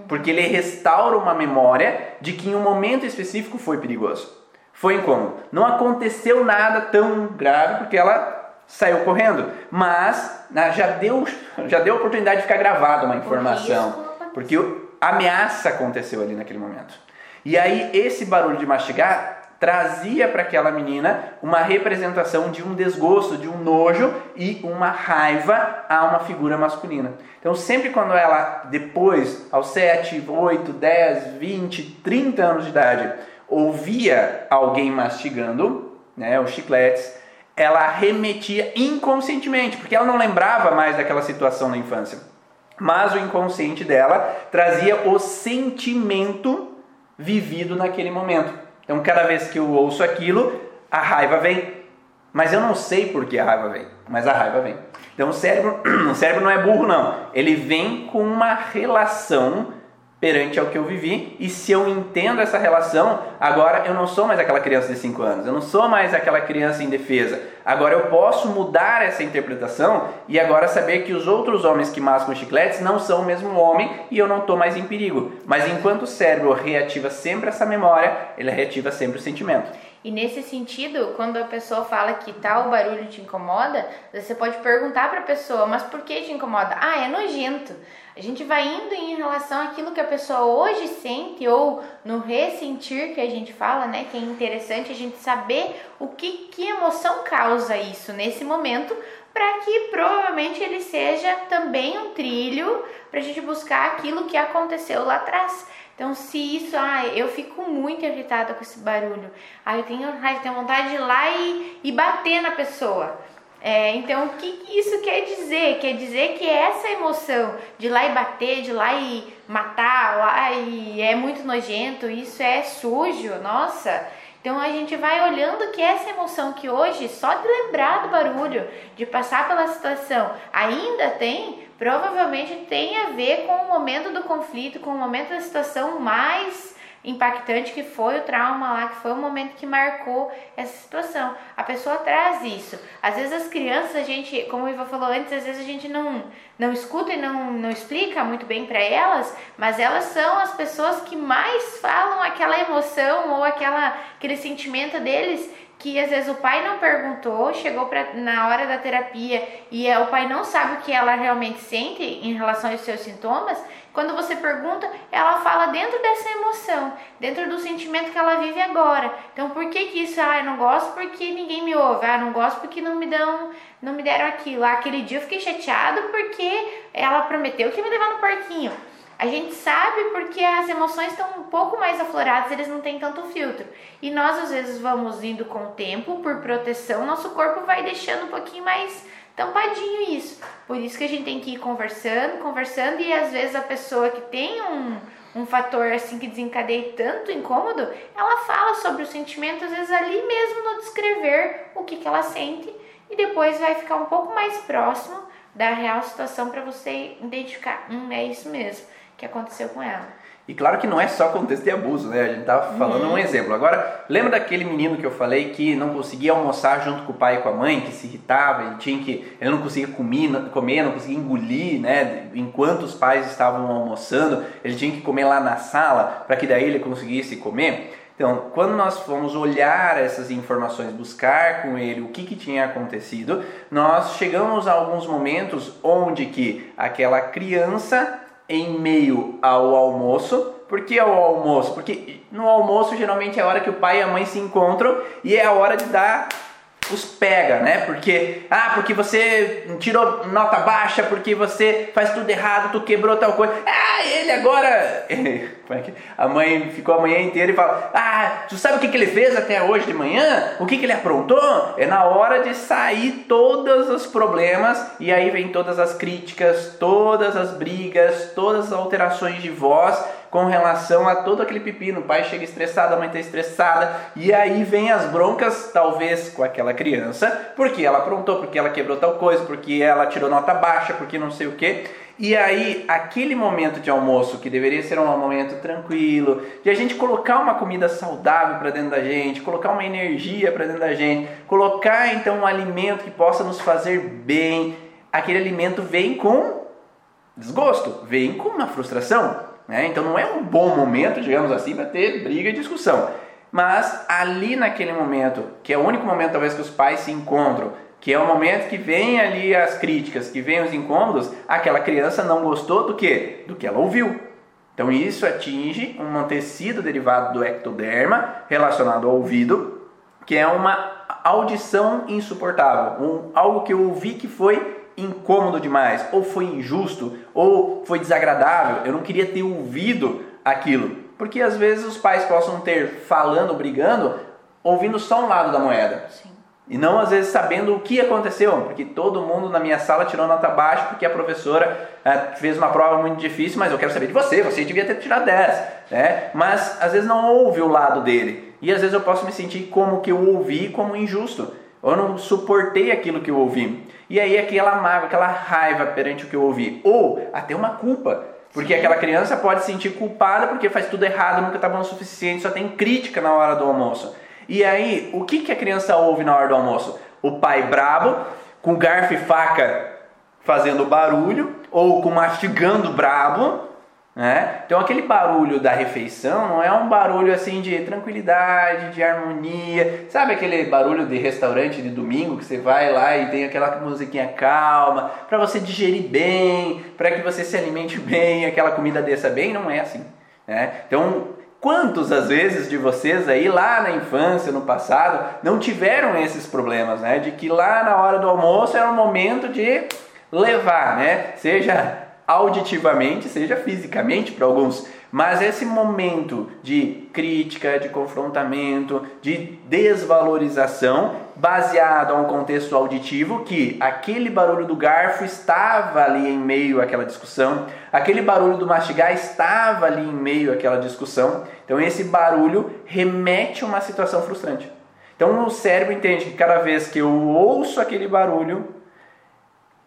Porque ele restaura uma memória de que em um momento específico foi perigoso. Foi incômodo. Não aconteceu nada tão grave porque ela saiu correndo, mas já deu já deu oportunidade de ficar gravada uma informação, porque a ameaça aconteceu ali naquele momento. E aí esse barulho de mastigar trazia para aquela menina uma representação de um desgosto, de um nojo e uma raiva a uma figura masculina. Então, sempre quando ela, depois, aos 7, 8, 10, 20, 30 anos de idade, ouvia alguém mastigando né, os chicletes, ela remetia inconscientemente, porque ela não lembrava mais daquela situação na infância. Mas o inconsciente dela trazia o sentimento vivido naquele momento. Então, cada vez que eu ouço aquilo, a raiva vem. Mas eu não sei por que a raiva vem, mas a raiva vem. Então, o cérebro, *clears throat* o cérebro não é burro, não. Ele vem com uma relação perante ao que eu vivi, e se eu entendo essa relação, agora eu não sou mais aquela criança de 5 anos, eu não sou mais aquela criança indefesa. Agora eu posso mudar essa interpretação e agora saber que os outros homens que mascam chicletes não são o mesmo homem e eu não estou mais em perigo. Mas enquanto o cérebro reativa sempre essa memória, ele reativa sempre o sentimento. E nesse sentido, quando a pessoa fala que tal barulho te incomoda, você pode perguntar para a pessoa, mas por que te incomoda? Ah, é nojento. A gente vai indo em relação àquilo que a pessoa hoje sente ou no ressentir que a gente fala, né? Que é interessante a gente saber o que, que emoção causa isso nesse momento, para que provavelmente ele seja também um trilho para a gente buscar aquilo que aconteceu lá atrás. Então, se isso, ah, eu fico muito irritada com esse barulho, ah, eu tenho raiva, tenho vontade de ir lá e, e bater na pessoa. É, então, o que isso quer dizer? Quer dizer que essa emoção de lá e bater, de lá e matar, lá e é muito nojento, isso é sujo, nossa. Então a gente vai olhando que essa emoção que hoje, só de lembrar do barulho, de passar pela situação, ainda tem, provavelmente tem a ver com o momento do conflito, com o momento da situação mais impactante que foi o trauma lá, que foi o momento que marcou essa situação. A pessoa traz isso. Às vezes as crianças, a gente, como o Iva falou antes, às vezes a gente não, não escuta e não, não explica muito bem para elas, mas elas são as pessoas que mais falam aquela emoção ou aquela, aquele sentimento deles que às vezes o pai não perguntou, chegou pra, na hora da terapia e é, o pai não sabe o que ela realmente sente em relação aos seus sintomas, quando você pergunta, ela fala dentro dessa emoção, dentro do sentimento que ela vive agora. Então, por que que isso? Ah, eu não gosto porque ninguém me ouve. Ah, não gosto porque não me dão, não me deram aquilo. Ah, aquele dia eu fiquei chateado porque ela prometeu que ia me levar no parquinho. A gente sabe porque as emoções estão um pouco mais afloradas, eles não têm tanto filtro. E nós às vezes vamos indo com o tempo, por proteção, nosso corpo vai deixando um pouquinho mais tampadinho isso. Por isso que a gente tem que ir conversando, conversando e às vezes a pessoa que tem um, um fator assim que desencadeia tanto incômodo, ela fala sobre o sentimento às vezes ali mesmo no descrever o que, que ela sente e depois vai ficar um pouco mais próximo da real situação para você identificar, hum, é isso mesmo que aconteceu com ela. E claro que não é só contexto de abuso, né? A gente tava falando uhum. um exemplo. Agora, lembra daquele menino que eu falei que não conseguia almoçar junto com o pai e com a mãe, que se irritava, ele tinha que, ele não conseguia comer, comer, não conseguia engolir, né? Enquanto os pais estavam almoçando, ele tinha que comer lá na sala para que daí ele conseguisse comer. Então, quando nós fomos olhar essas informações, buscar com ele o que, que tinha acontecido, nós chegamos a alguns momentos onde que aquela criança em meio ao almoço. Por que ao almoço? Porque no almoço geralmente é a hora que o pai e a mãe se encontram e é a hora de dar os pega, né? Porque, ah, porque você tirou nota baixa, porque você faz tudo errado, tu quebrou tal coisa. Ah, ele agora. *laughs* Como é que. A mãe ficou a manhã inteira e fala: Ah, tu sabe o que, que ele fez até hoje de manhã? O que, que ele aprontou? É na hora de sair todos os problemas e aí vem todas as críticas, todas as brigas, todas as alterações de voz com relação a todo aquele pepino. O pai chega estressado, a mãe está estressada, e aí vem as broncas, talvez com aquela criança, porque ela aprontou, porque ela quebrou tal coisa, porque ela tirou nota baixa, porque não sei o que. E aí, aquele momento de almoço, que deveria ser um momento tranquilo, de a gente colocar uma comida saudável para dentro da gente, colocar uma energia para dentro da gente, colocar então um alimento que possa nos fazer bem, aquele alimento vem com desgosto, vem com uma frustração, né? Então não é um bom momento, digamos assim, para ter briga e discussão. Mas ali naquele momento, que é o único momento talvez que os pais se encontram, que é o momento que vem ali as críticas, que vem os incômodos, aquela criança não gostou do que? Do que ela ouviu. Então isso atinge um tecido derivado do ectoderma relacionado ao ouvido, que é uma audição insuportável, um, algo que eu ouvi que foi incômodo demais, ou foi injusto, ou foi desagradável, eu não queria ter ouvido aquilo. Porque às vezes os pais possam ter falando, brigando, ouvindo só um lado da moeda. Sim. E não às vezes sabendo o que aconteceu, porque todo mundo na minha sala tirou nota baixa porque a professora é, fez uma prova muito difícil, mas eu quero saber de você, você devia ter tirado 10. Né? Mas às vezes não ouve o lado dele. E às vezes eu posso me sentir como que eu ouvi como injusto. Eu não suportei aquilo que eu ouvi. E aí aquela mágoa, aquela raiva perante o que eu ouvi. Ou até uma culpa. Porque Sim. aquela criança pode se sentir culpada porque faz tudo errado, nunca está bom o suficiente, só tem crítica na hora do almoço. E aí, o que, que a criança ouve na hora do almoço? O pai brabo, com garfo e faca fazendo barulho, ou com mastigando brabo, Né? Então aquele barulho da refeição não é um barulho assim de tranquilidade, de harmonia, sabe aquele barulho de restaurante de domingo que você vai lá e tem aquela musiquinha calma para você digerir bem, para que você se alimente bem, aquela comida desça bem, não é assim. Né? Então quantos às vezes de vocês aí lá na infância, no passado, não tiveram esses problemas, né? De que lá na hora do almoço era o momento de levar, né? Seja auditivamente, seja fisicamente para alguns. Mas esse momento de crítica, de confrontamento, de desvalorização, baseado a um contexto auditivo que aquele barulho do garfo estava ali em meio àquela discussão, aquele barulho do mastigar estava ali em meio àquela discussão. Então esse barulho remete a uma situação frustrante. Então o cérebro entende que cada vez que eu ouço aquele barulho,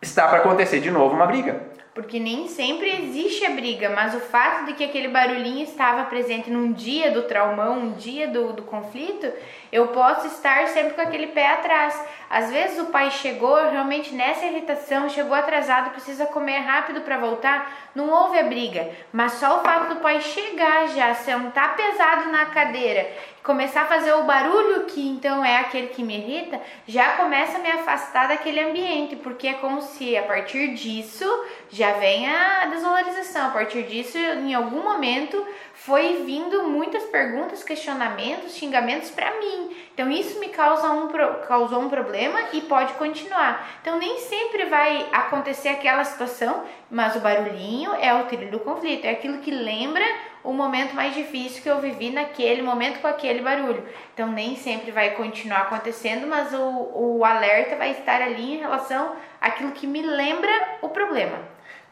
está para acontecer de novo uma briga. Porque nem sempre existe a briga, mas o fato de que aquele barulhinho estava presente num dia do traumão, um dia do, do conflito, eu posso estar sempre com aquele pé atrás. Às vezes o pai chegou realmente nessa irritação, chegou atrasado, precisa comer rápido para voltar, não houve a briga, mas só o fato do pai chegar já, sentar pesado na cadeira começar a fazer o barulho que então é aquele que me irrita, já começa a me afastar daquele ambiente, porque é como se a partir disso já vem a desvalorização, a partir disso em algum momento foi vindo muitas perguntas, questionamentos, xingamentos para mim. Então isso me causa um, causou um problema e pode continuar. Então nem sempre vai acontecer aquela situação, mas o barulhinho é o trilho do conflito, é aquilo que lembra o momento mais difícil que eu vivi naquele momento com aquele barulho. Então nem sempre vai continuar acontecendo, mas o, o alerta vai estar ali em relação àquilo que me lembra o problema.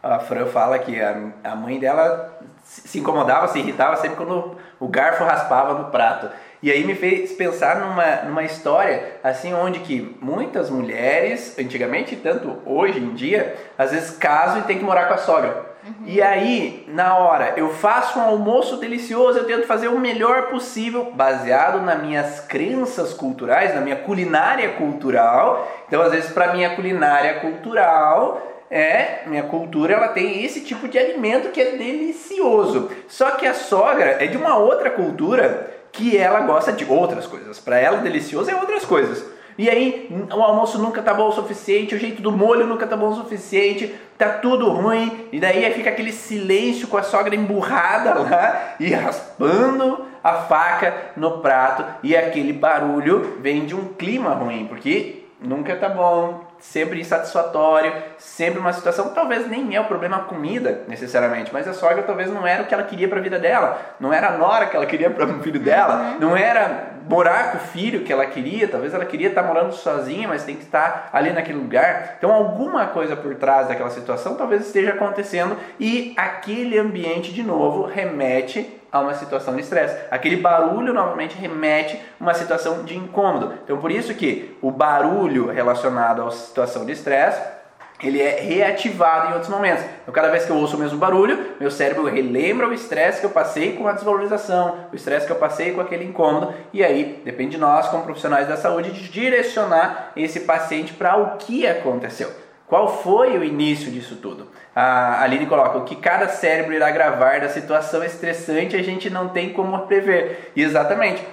A Fran fala que a, a mãe dela se incomodava, se irritava sempre quando o garfo raspava no prato. E aí me fez pensar numa, numa história assim onde que muitas mulheres, antigamente tanto hoje em dia, às vezes casam e tem que morar com a sogra. Uhum. E aí, na hora, eu faço um almoço delicioso, eu tento fazer o melhor possível, baseado nas minhas crenças culturais, na minha culinária cultural. Então, às vezes, para minha culinária cultural, é, minha cultura, ela tem esse tipo de alimento que é delicioso. Só que a sogra é de uma outra cultura que ela gosta de outras coisas. Para ela, delicioso é outras coisas. E aí, o almoço nunca tá bom o suficiente, o jeito do molho nunca tá bom o suficiente, tá tudo ruim. E daí aí fica aquele silêncio com a sogra emburrada lá e raspando a faca no prato. E aquele barulho vem de um clima ruim, porque nunca tá bom, sempre insatisfatório, sempre uma situação, talvez nem é o problema a comida necessariamente, mas a sogra talvez não era o que ela queria para a vida dela, não era a nora que ela queria para o *laughs* filho dela, uhum. não era morar com o filho que ela queria, talvez ela queria estar morando sozinha, mas tem que estar ali naquele lugar. Então alguma coisa por trás daquela situação talvez esteja acontecendo e aquele ambiente de novo remete a uma situação de estresse. Aquele barulho novamente remete a uma situação de incômodo. Então por isso que o barulho relacionado à situação de estresse ele é reativado em outros momentos. Então, cada vez que eu ouço o mesmo barulho, meu cérebro relembra o estresse que eu passei com a desvalorização, o estresse que eu passei com aquele incômodo, e aí depende de nós, como profissionais da saúde, de direcionar esse paciente para o que aconteceu. Qual foi o início disso tudo? A Aline coloca: o que cada cérebro irá gravar da situação estressante a gente não tem como prever. E exatamente.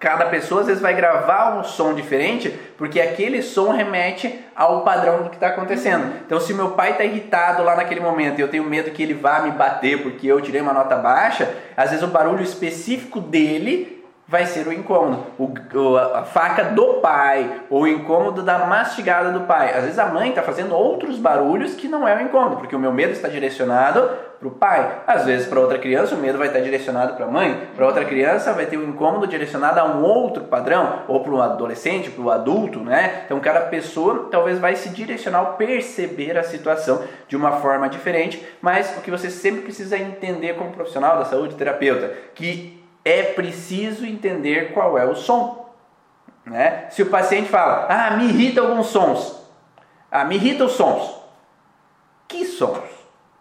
Cada pessoa às vezes vai gravar um som diferente porque aquele som remete ao padrão do que está acontecendo. Então, se meu pai está irritado lá naquele momento e eu tenho medo que ele vá me bater porque eu tirei uma nota baixa, às vezes o barulho específico dele vai ser o incômodo. O, a faca do pai, ou o incômodo da mastigada do pai. Às vezes a mãe está fazendo outros barulhos que não é o incômodo, porque o meu medo está direcionado para o pai. Às vezes para outra criança o medo vai estar direcionado para a mãe. Para outra criança vai ter um incômodo direcionado a um outro padrão, ou para o adolescente, para o adulto, né? Então cada pessoa talvez vai se direcionar ao perceber a situação de uma forma diferente, mas o que você sempre precisa entender como profissional da saúde, terapeuta, que é preciso entender qual é o som. Né? Se o paciente fala, ah, me irrita alguns sons, ah, me irrita os sons. Que sons?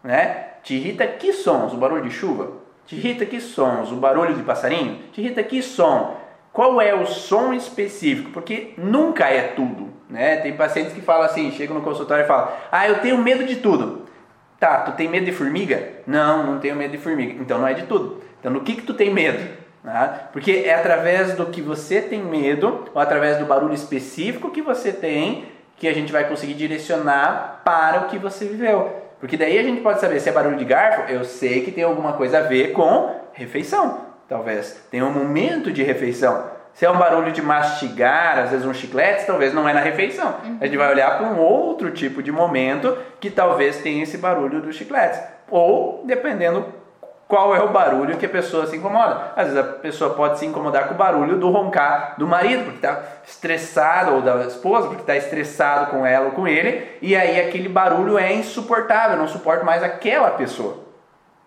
Né? Te irrita que sons? O barulho de chuva? Te irrita que sons? O barulho de passarinho? Te irrita que som? Qual é o som específico? Porque nunca é tudo. Né? Tem pacientes que falam assim, chegam no consultório e falam, ah, eu tenho medo de tudo. Tá, tu tem medo de formiga? Não, não tenho medo de formiga. Então não é de tudo. Então no que que tu tem medo? Né? Porque é através do que você tem medo, ou através do barulho específico que você tem, que a gente vai conseguir direcionar para o que você viveu. Porque daí a gente pode saber se é barulho de garfo, eu sei que tem alguma coisa a ver com refeição. Talvez tenha um momento de refeição. Se é um barulho de mastigar, às vezes um chiclete, talvez não é na refeição. Uhum. A gente vai olhar para um outro tipo de momento que talvez tenha esse barulho do chiclete. Ou, dependendo qual é o barulho que a pessoa se incomoda. Às vezes a pessoa pode se incomodar com o barulho do roncar do marido, porque está estressado, ou da esposa, porque está estressado com ela ou com ele, e aí aquele barulho é insuportável, não suporto mais aquela pessoa.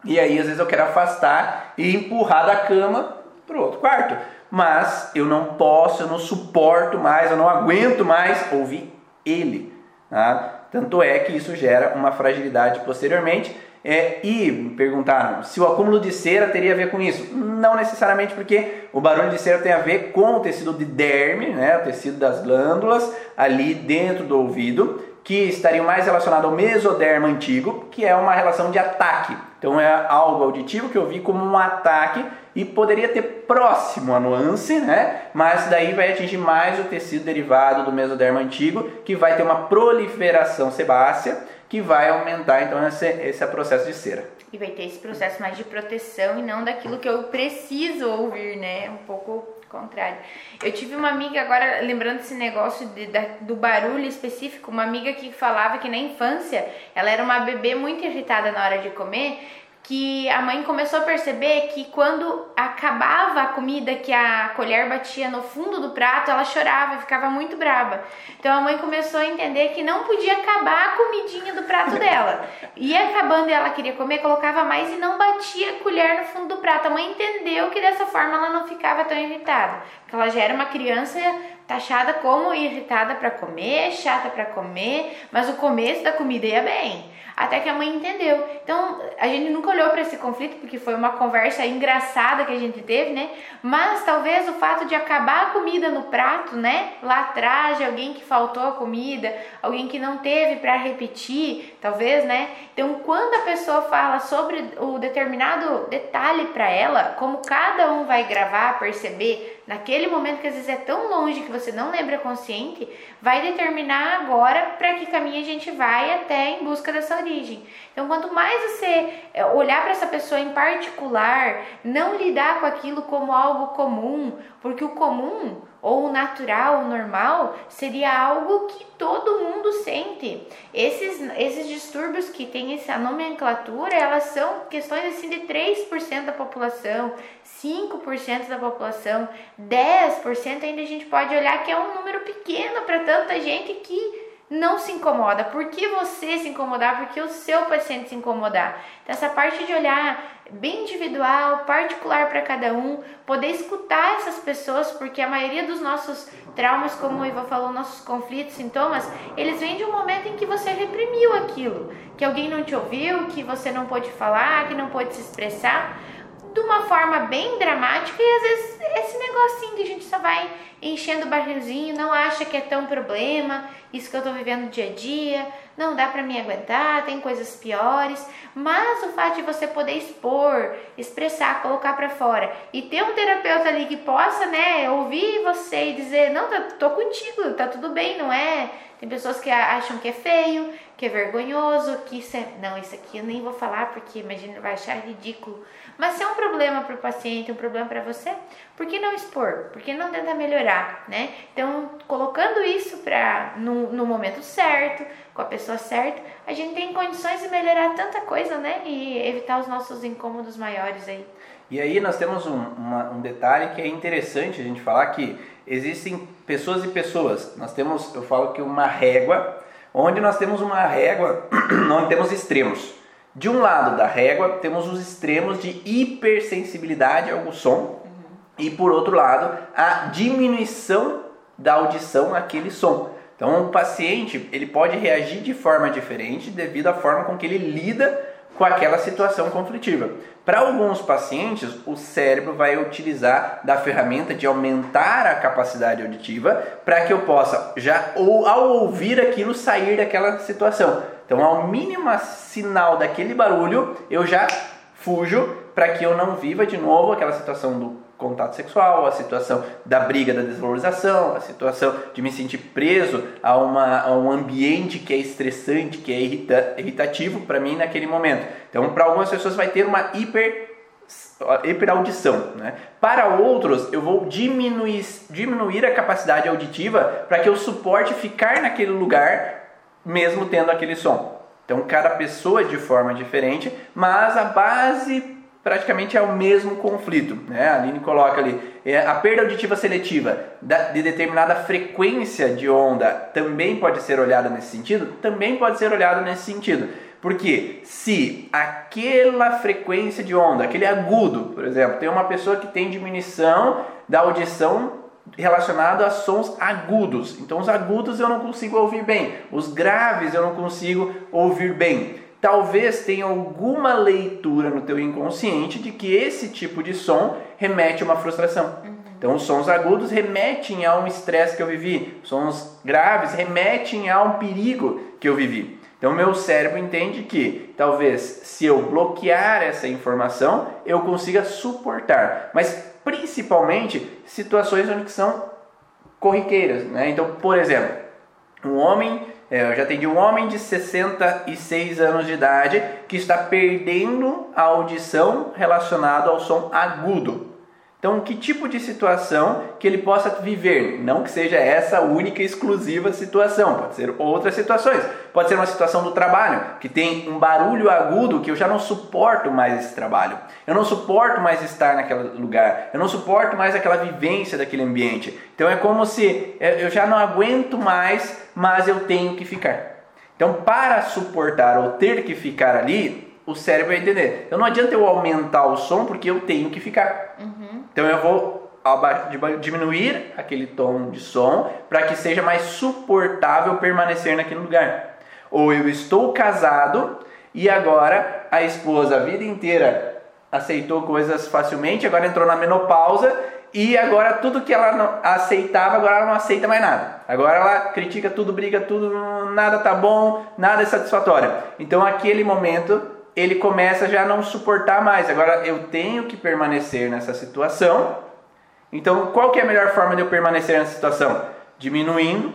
E aí às vezes eu quero afastar e empurrar da cama para o outro quarto. Mas eu não posso, eu não suporto mais, eu não aguento mais ouvir ele. Tá? Tanto é que isso gera uma fragilidade posteriormente é, e perguntaram se o acúmulo de cera teria a ver com isso. Não necessariamente, porque o barulho de cera tem a ver com o tecido de derme, né, o tecido das glândulas ali dentro do ouvido, que estaria mais relacionado ao mesoderma antigo, que é uma relação de ataque. Então é algo auditivo que eu vi como um ataque e poderia ter próximo a nuance, né? Mas daí vai atingir mais o tecido derivado do mesoderma antigo, que vai ter uma proliferação sebácea que vai aumentar então esse, esse processo de cera. E vai ter esse processo mais de proteção e não daquilo que eu preciso ouvir, né? Um pouco contrário. Eu tive uma amiga agora, lembrando esse negócio de, da, do barulho específico, uma amiga que falava que na infância ela era uma bebê muito irritada na hora de comer que a mãe começou a perceber que quando acabava a comida, que a colher batia no fundo do prato, ela chorava e ficava muito brava. Então a mãe começou a entender que não podia acabar a comidinha do prato dela. Ia acabando e ela queria comer, colocava mais e não batia a colher no fundo do prato. A mãe entendeu que dessa forma ela não ficava tão irritada, porque ela já era uma criança taxada como irritada para comer, chata para comer, mas o começo da comida ia bem até que a mãe entendeu. Então, a gente nunca olhou para esse conflito porque foi uma conversa engraçada que a gente teve, né? Mas talvez o fato de acabar a comida no prato, né? Lá atrás de alguém que faltou a comida, alguém que não teve para repetir, talvez, né? Então, quando a pessoa fala sobre o determinado detalhe para ela, como cada um vai gravar, perceber naquele momento que às vezes é tão longe que você não lembra consciente, vai determinar agora para que caminho a gente vai até em busca dessa origem. Então, quanto mais você é, olhar para essa pessoa em particular, não lidar com aquilo como algo comum, porque o comum ou natural, normal, seria algo que todo mundo sente. Esses, esses distúrbios que têm essa nomenclatura, elas são questões assim de 3% da população, 5% da população, 10% ainda a gente pode olhar que é um número pequeno para tanta gente que não se incomoda. Por que você se incomodar? Por que o seu paciente se incomodar? Então, essa parte de olhar bem individual, particular para cada um, poder escutar essas pessoas, porque a maioria dos nossos traumas, como o Iva falou, nossos conflitos, sintomas, eles vêm de um momento em que você reprimiu aquilo, que alguém não te ouviu, que você não pôde falar, que não pôde se expressar de uma forma bem dramática e às vezes esse negocinho que a gente só vai enchendo o barrilzinho, não acha que é tão problema, isso que eu tô vivendo dia a dia, não dá para me aguentar, tem coisas piores, mas o fato de você poder expor, expressar, colocar para fora e ter um terapeuta ali que possa, né, ouvir você e dizer, não, tá, tô contigo, tá tudo bem, não é? Tem pessoas que acham que é feio, que é vergonhoso, que isso é, não, isso aqui eu nem vou falar porque imagina vai achar ridículo. Mas se é um problema para o paciente, um problema para você, por que não expor? Por que não tentar melhorar, né? Então, colocando isso para no, no momento certo, com a pessoa certa, a gente tem condições de melhorar tanta coisa, né? E evitar os nossos incômodos maiores aí. E aí nós temos um, uma, um detalhe que é interessante a gente falar que existem pessoas e pessoas. Nós temos, eu falo que uma régua, onde nós temos uma régua, *clears throat* onde temos extremos. De um lado da régua, temos os extremos de hipersensibilidade ao som, uhum. e por outro lado, a diminuição da audição àquele som. Então, o paciente ele pode reagir de forma diferente devido à forma com que ele lida com aquela situação conflitiva. Para alguns pacientes, o cérebro vai utilizar da ferramenta de aumentar a capacidade auditiva para que eu possa já ou ao ouvir aquilo sair daquela situação. Então, ao mínimo sinal daquele barulho, eu já fujo para que eu não viva de novo aquela situação do contato sexual, a situação da briga, da desvalorização, a situação de me sentir preso a, uma, a um ambiente que é estressante, que é irrita, irritativo para mim naquele momento. Então, para algumas pessoas vai ter uma hiper hiperaudição. Né? Para outros, eu vou diminuir, diminuir a capacidade auditiva para que eu suporte ficar naquele lugar mesmo tendo aquele som. Então, cada pessoa é de forma diferente, mas a base praticamente é o mesmo conflito. Né? A Aline coloca ali, é, a perda auditiva seletiva de determinada frequência de onda também pode ser olhada nesse sentido? Também pode ser olhada nesse sentido. Porque se aquela frequência de onda, aquele agudo, por exemplo, tem uma pessoa que tem diminuição da audição relacionado a sons agudos. Então os agudos eu não consigo ouvir bem, os graves eu não consigo ouvir bem talvez tenha alguma leitura no teu inconsciente de que esse tipo de som remete a uma frustração. Uhum. Então, os sons agudos remetem a um estresse que eu vivi, sons graves remetem a um perigo que eu vivi. Então, meu cérebro entende que talvez se eu bloquear essa informação, eu consiga suportar, mas principalmente situações onde são corriqueiras. Né? Então, por exemplo, um homem é, eu já atendi um homem de 66 anos de idade que está perdendo a audição relacionada ao som agudo. Então, que tipo de situação que ele possa viver? Não que seja essa única e exclusiva situação, pode ser outras situações. Pode ser uma situação do trabalho, que tem um barulho agudo que eu já não suporto mais esse trabalho. Eu não suporto mais estar naquele lugar. Eu não suporto mais aquela vivência daquele ambiente. Então, é como se é, eu já não aguento mais, mas eu tenho que ficar. Então, para suportar ou ter que ficar ali, o cérebro vai entender. Então, não adianta eu aumentar o som porque eu tenho que ficar. Uhum. Então eu vou diminuir aquele tom de som para que seja mais suportável permanecer naquele lugar. Ou eu estou casado e agora a esposa a vida inteira aceitou coisas facilmente, agora entrou na menopausa e agora tudo que ela não aceitava, agora ela não aceita mais nada. Agora ela critica tudo, briga tudo, nada tá bom, nada é satisfatório. Então aquele momento ele começa já a não suportar mais. Agora eu tenho que permanecer nessa situação. Então, qual que é a melhor forma de eu permanecer nessa situação? Diminuindo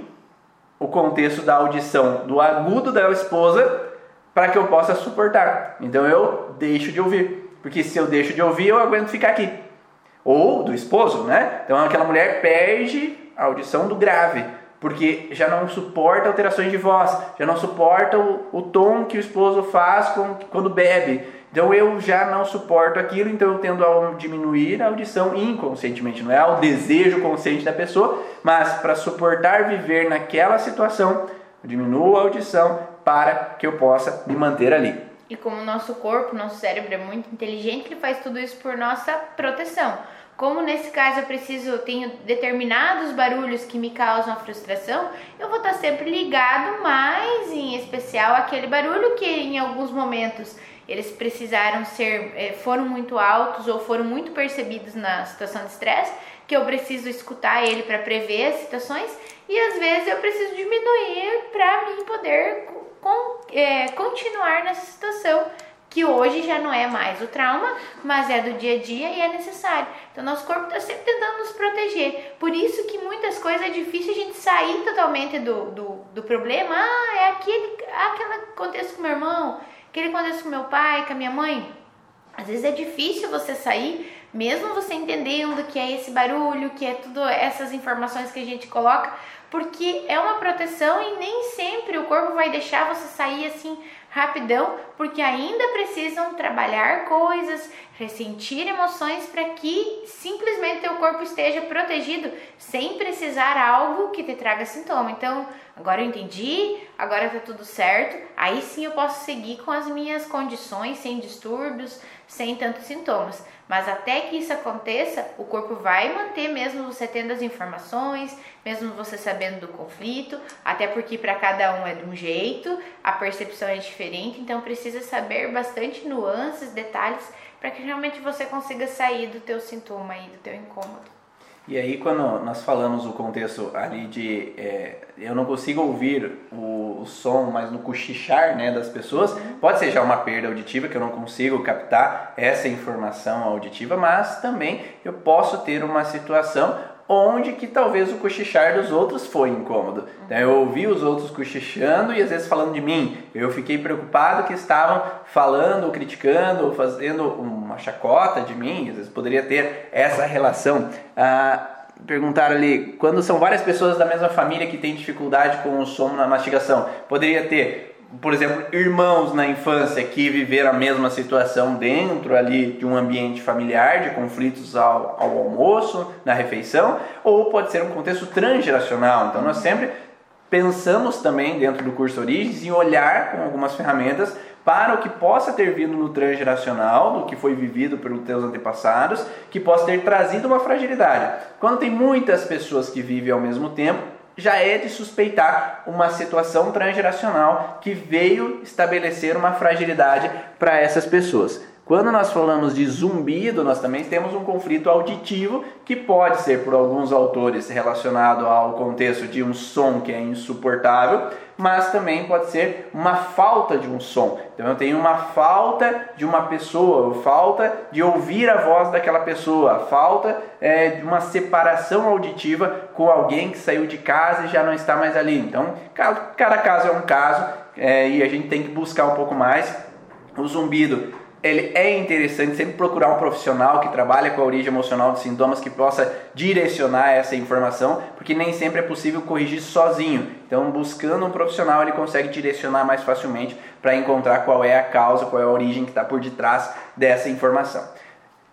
o contexto da audição do agudo da esposa para que eu possa suportar. Então eu deixo de ouvir, porque se eu deixo de ouvir, eu aguento ficar aqui. Ou do esposo, né? Então aquela mulher perde a audição do grave porque já não suporta alterações de voz, já não suporta o, o tom que o esposo faz com, quando bebe. Então eu já não suporto aquilo, então eu tendo a diminuir a audição inconscientemente, não é o desejo consciente da pessoa, mas para suportar viver naquela situação, eu diminuo a audição para que eu possa me manter ali. E como o nosso corpo, nosso cérebro é muito inteligente, ele faz tudo isso por nossa proteção. Como nesse caso eu preciso, tenho determinados barulhos que me causam frustração, eu vou estar sempre ligado mais em especial aquele barulho que em alguns momentos eles precisaram ser, eh, foram muito altos ou foram muito percebidos na situação de estresse, que eu preciso escutar ele para prever as situações e às vezes eu preciso diminuir para mim poder com, é, continuar nessa situação que hoje já não é mais o trauma, mas é do dia a dia e é necessário. Então, nosso corpo está sempre tentando nos proteger. Por isso que muitas coisas é difícil a gente sair totalmente do, do, do problema. Ah, é aquele, aquele contexto com meu irmão, aquele contexto com meu pai, com a minha mãe. Às vezes é difícil você sair, mesmo você entendendo que é esse barulho, que é tudo essas informações que a gente coloca, porque é uma proteção e nem sempre o corpo vai deixar você sair assim rapidão, porque ainda precisam trabalhar coisas, ressentir emoções para que simplesmente teu corpo esteja protegido sem precisar algo que te traga sintoma. Então, agora eu entendi, agora tá tudo certo, aí sim eu posso seguir com as minhas condições sem distúrbios, sem tantos sintomas. Mas até que isso aconteça, o corpo vai manter mesmo você tendo as informações, mesmo você sabendo do conflito, até porque para cada um é de um jeito, a percepção é diferente, então precisa saber bastante nuances, detalhes, para que realmente você consiga sair do teu sintoma e do teu incômodo. E aí quando nós falamos o contexto ali de é, eu não consigo ouvir o, o, som, mas no cochichar né, das pessoas, pode ser já uma perda auditiva que eu não consigo captar essa informação auditiva, mas também eu posso ter uma situação onde que talvez o cochichar dos outros foi incômodo. Então, eu ouvi os outros cochichando e às vezes falando de mim. Eu fiquei preocupado que estavam falando, criticando, fazendo uma chacota de mim. Às vezes poderia ter essa relação. Ah, perguntaram ali, quando são várias pessoas da mesma família que têm dificuldade com o som na mastigação, poderia ter por exemplo, irmãos na infância que viveram a mesma situação dentro ali de um ambiente familiar, de conflitos ao, ao almoço, na refeição, ou pode ser um contexto transgeracional. Então, nós sempre pensamos também dentro do curso Origens em olhar com algumas ferramentas para o que possa ter vindo no transgeracional, do que foi vivido pelos teus antepassados, que possa ter trazido uma fragilidade. Quando tem muitas pessoas que vivem ao mesmo tempo, já é de suspeitar uma situação transgeracional que veio estabelecer uma fragilidade para essas pessoas. Quando nós falamos de zumbido, nós também temos um conflito auditivo que pode ser por alguns autores relacionado ao contexto de um som que é insuportável, mas também pode ser uma falta de um som. Então eu tenho uma falta de uma pessoa, falta de ouvir a voz daquela pessoa, falta é, de uma separação auditiva com alguém que saiu de casa e já não está mais ali. Então cada caso é um caso é, e a gente tem que buscar um pouco mais. O zumbido ele é interessante sempre procurar um profissional que trabalha com a origem emocional dos sintomas que possa direcionar essa informação, porque nem sempre é possível corrigir sozinho. Então, buscando um profissional, ele consegue direcionar mais facilmente para encontrar qual é a causa, qual é a origem que está por detrás dessa informação.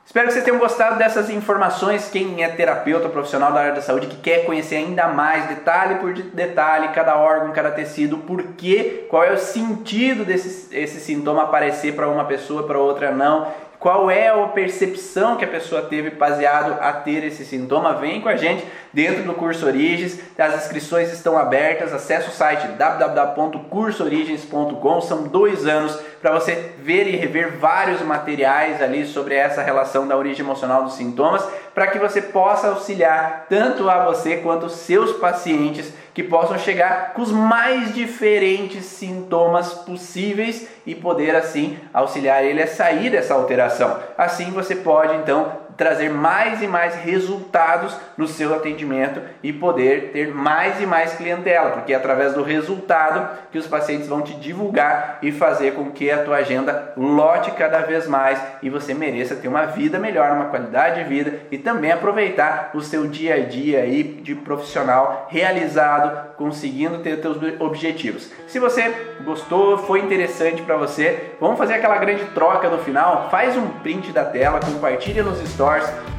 Espero que vocês tenham gostado dessas informações. Quem é terapeuta profissional da área da saúde que quer conhecer ainda mais, detalhe por detalhe, cada órgão, cada tecido, por quê, qual é o sentido desse esse sintoma aparecer para uma pessoa, para outra não qual é a percepção que a pessoa teve baseado a ter esse sintoma? Vem com a gente dentro do curso Origens. As inscrições estão abertas. Acesse o site www.cursoorigens.com. São dois anos para você ver e rever vários materiais ali sobre essa relação da origem emocional dos sintomas, para que você possa auxiliar tanto a você quanto os seus pacientes que possam chegar com os mais diferentes sintomas possíveis e poder assim auxiliar ele a sair dessa alteração. Assim você pode então trazer mais e mais resultados no seu atendimento e poder ter mais e mais clientela, porque é através do resultado que os pacientes vão te divulgar e fazer com que a tua agenda lote cada vez mais e você mereça ter uma vida melhor, uma qualidade de vida e também aproveitar o seu dia a dia aí de profissional realizado, conseguindo ter seus objetivos. Se você gostou, foi interessante para você, vamos fazer aquela grande troca no final, faz um print da tela, compartilha nos stories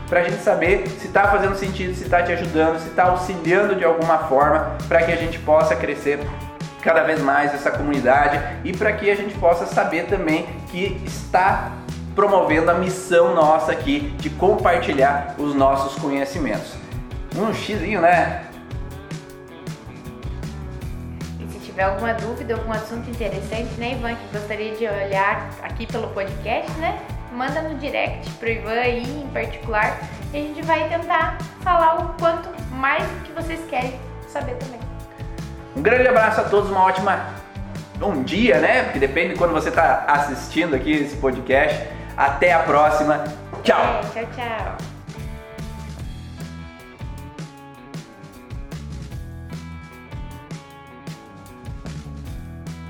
Para a gente saber se está fazendo sentido, se está te ajudando, se está auxiliando de alguma forma para que a gente possa crescer cada vez mais essa comunidade e para que a gente possa saber também que está promovendo a missão nossa aqui de compartilhar os nossos conhecimentos. Um xizinho, né? Se tiver alguma dúvida, algum assunto interessante, né, Ivan, que gostaria de olhar aqui pelo podcast, né? Manda no direct pro Ivan aí em particular e a gente vai tentar falar o quanto mais que vocês querem saber também. Um grande abraço a todos, uma ótima bom dia, né? Porque depende de quando você está assistindo aqui esse podcast. Até a próxima. Tchau. É, tchau, tchau.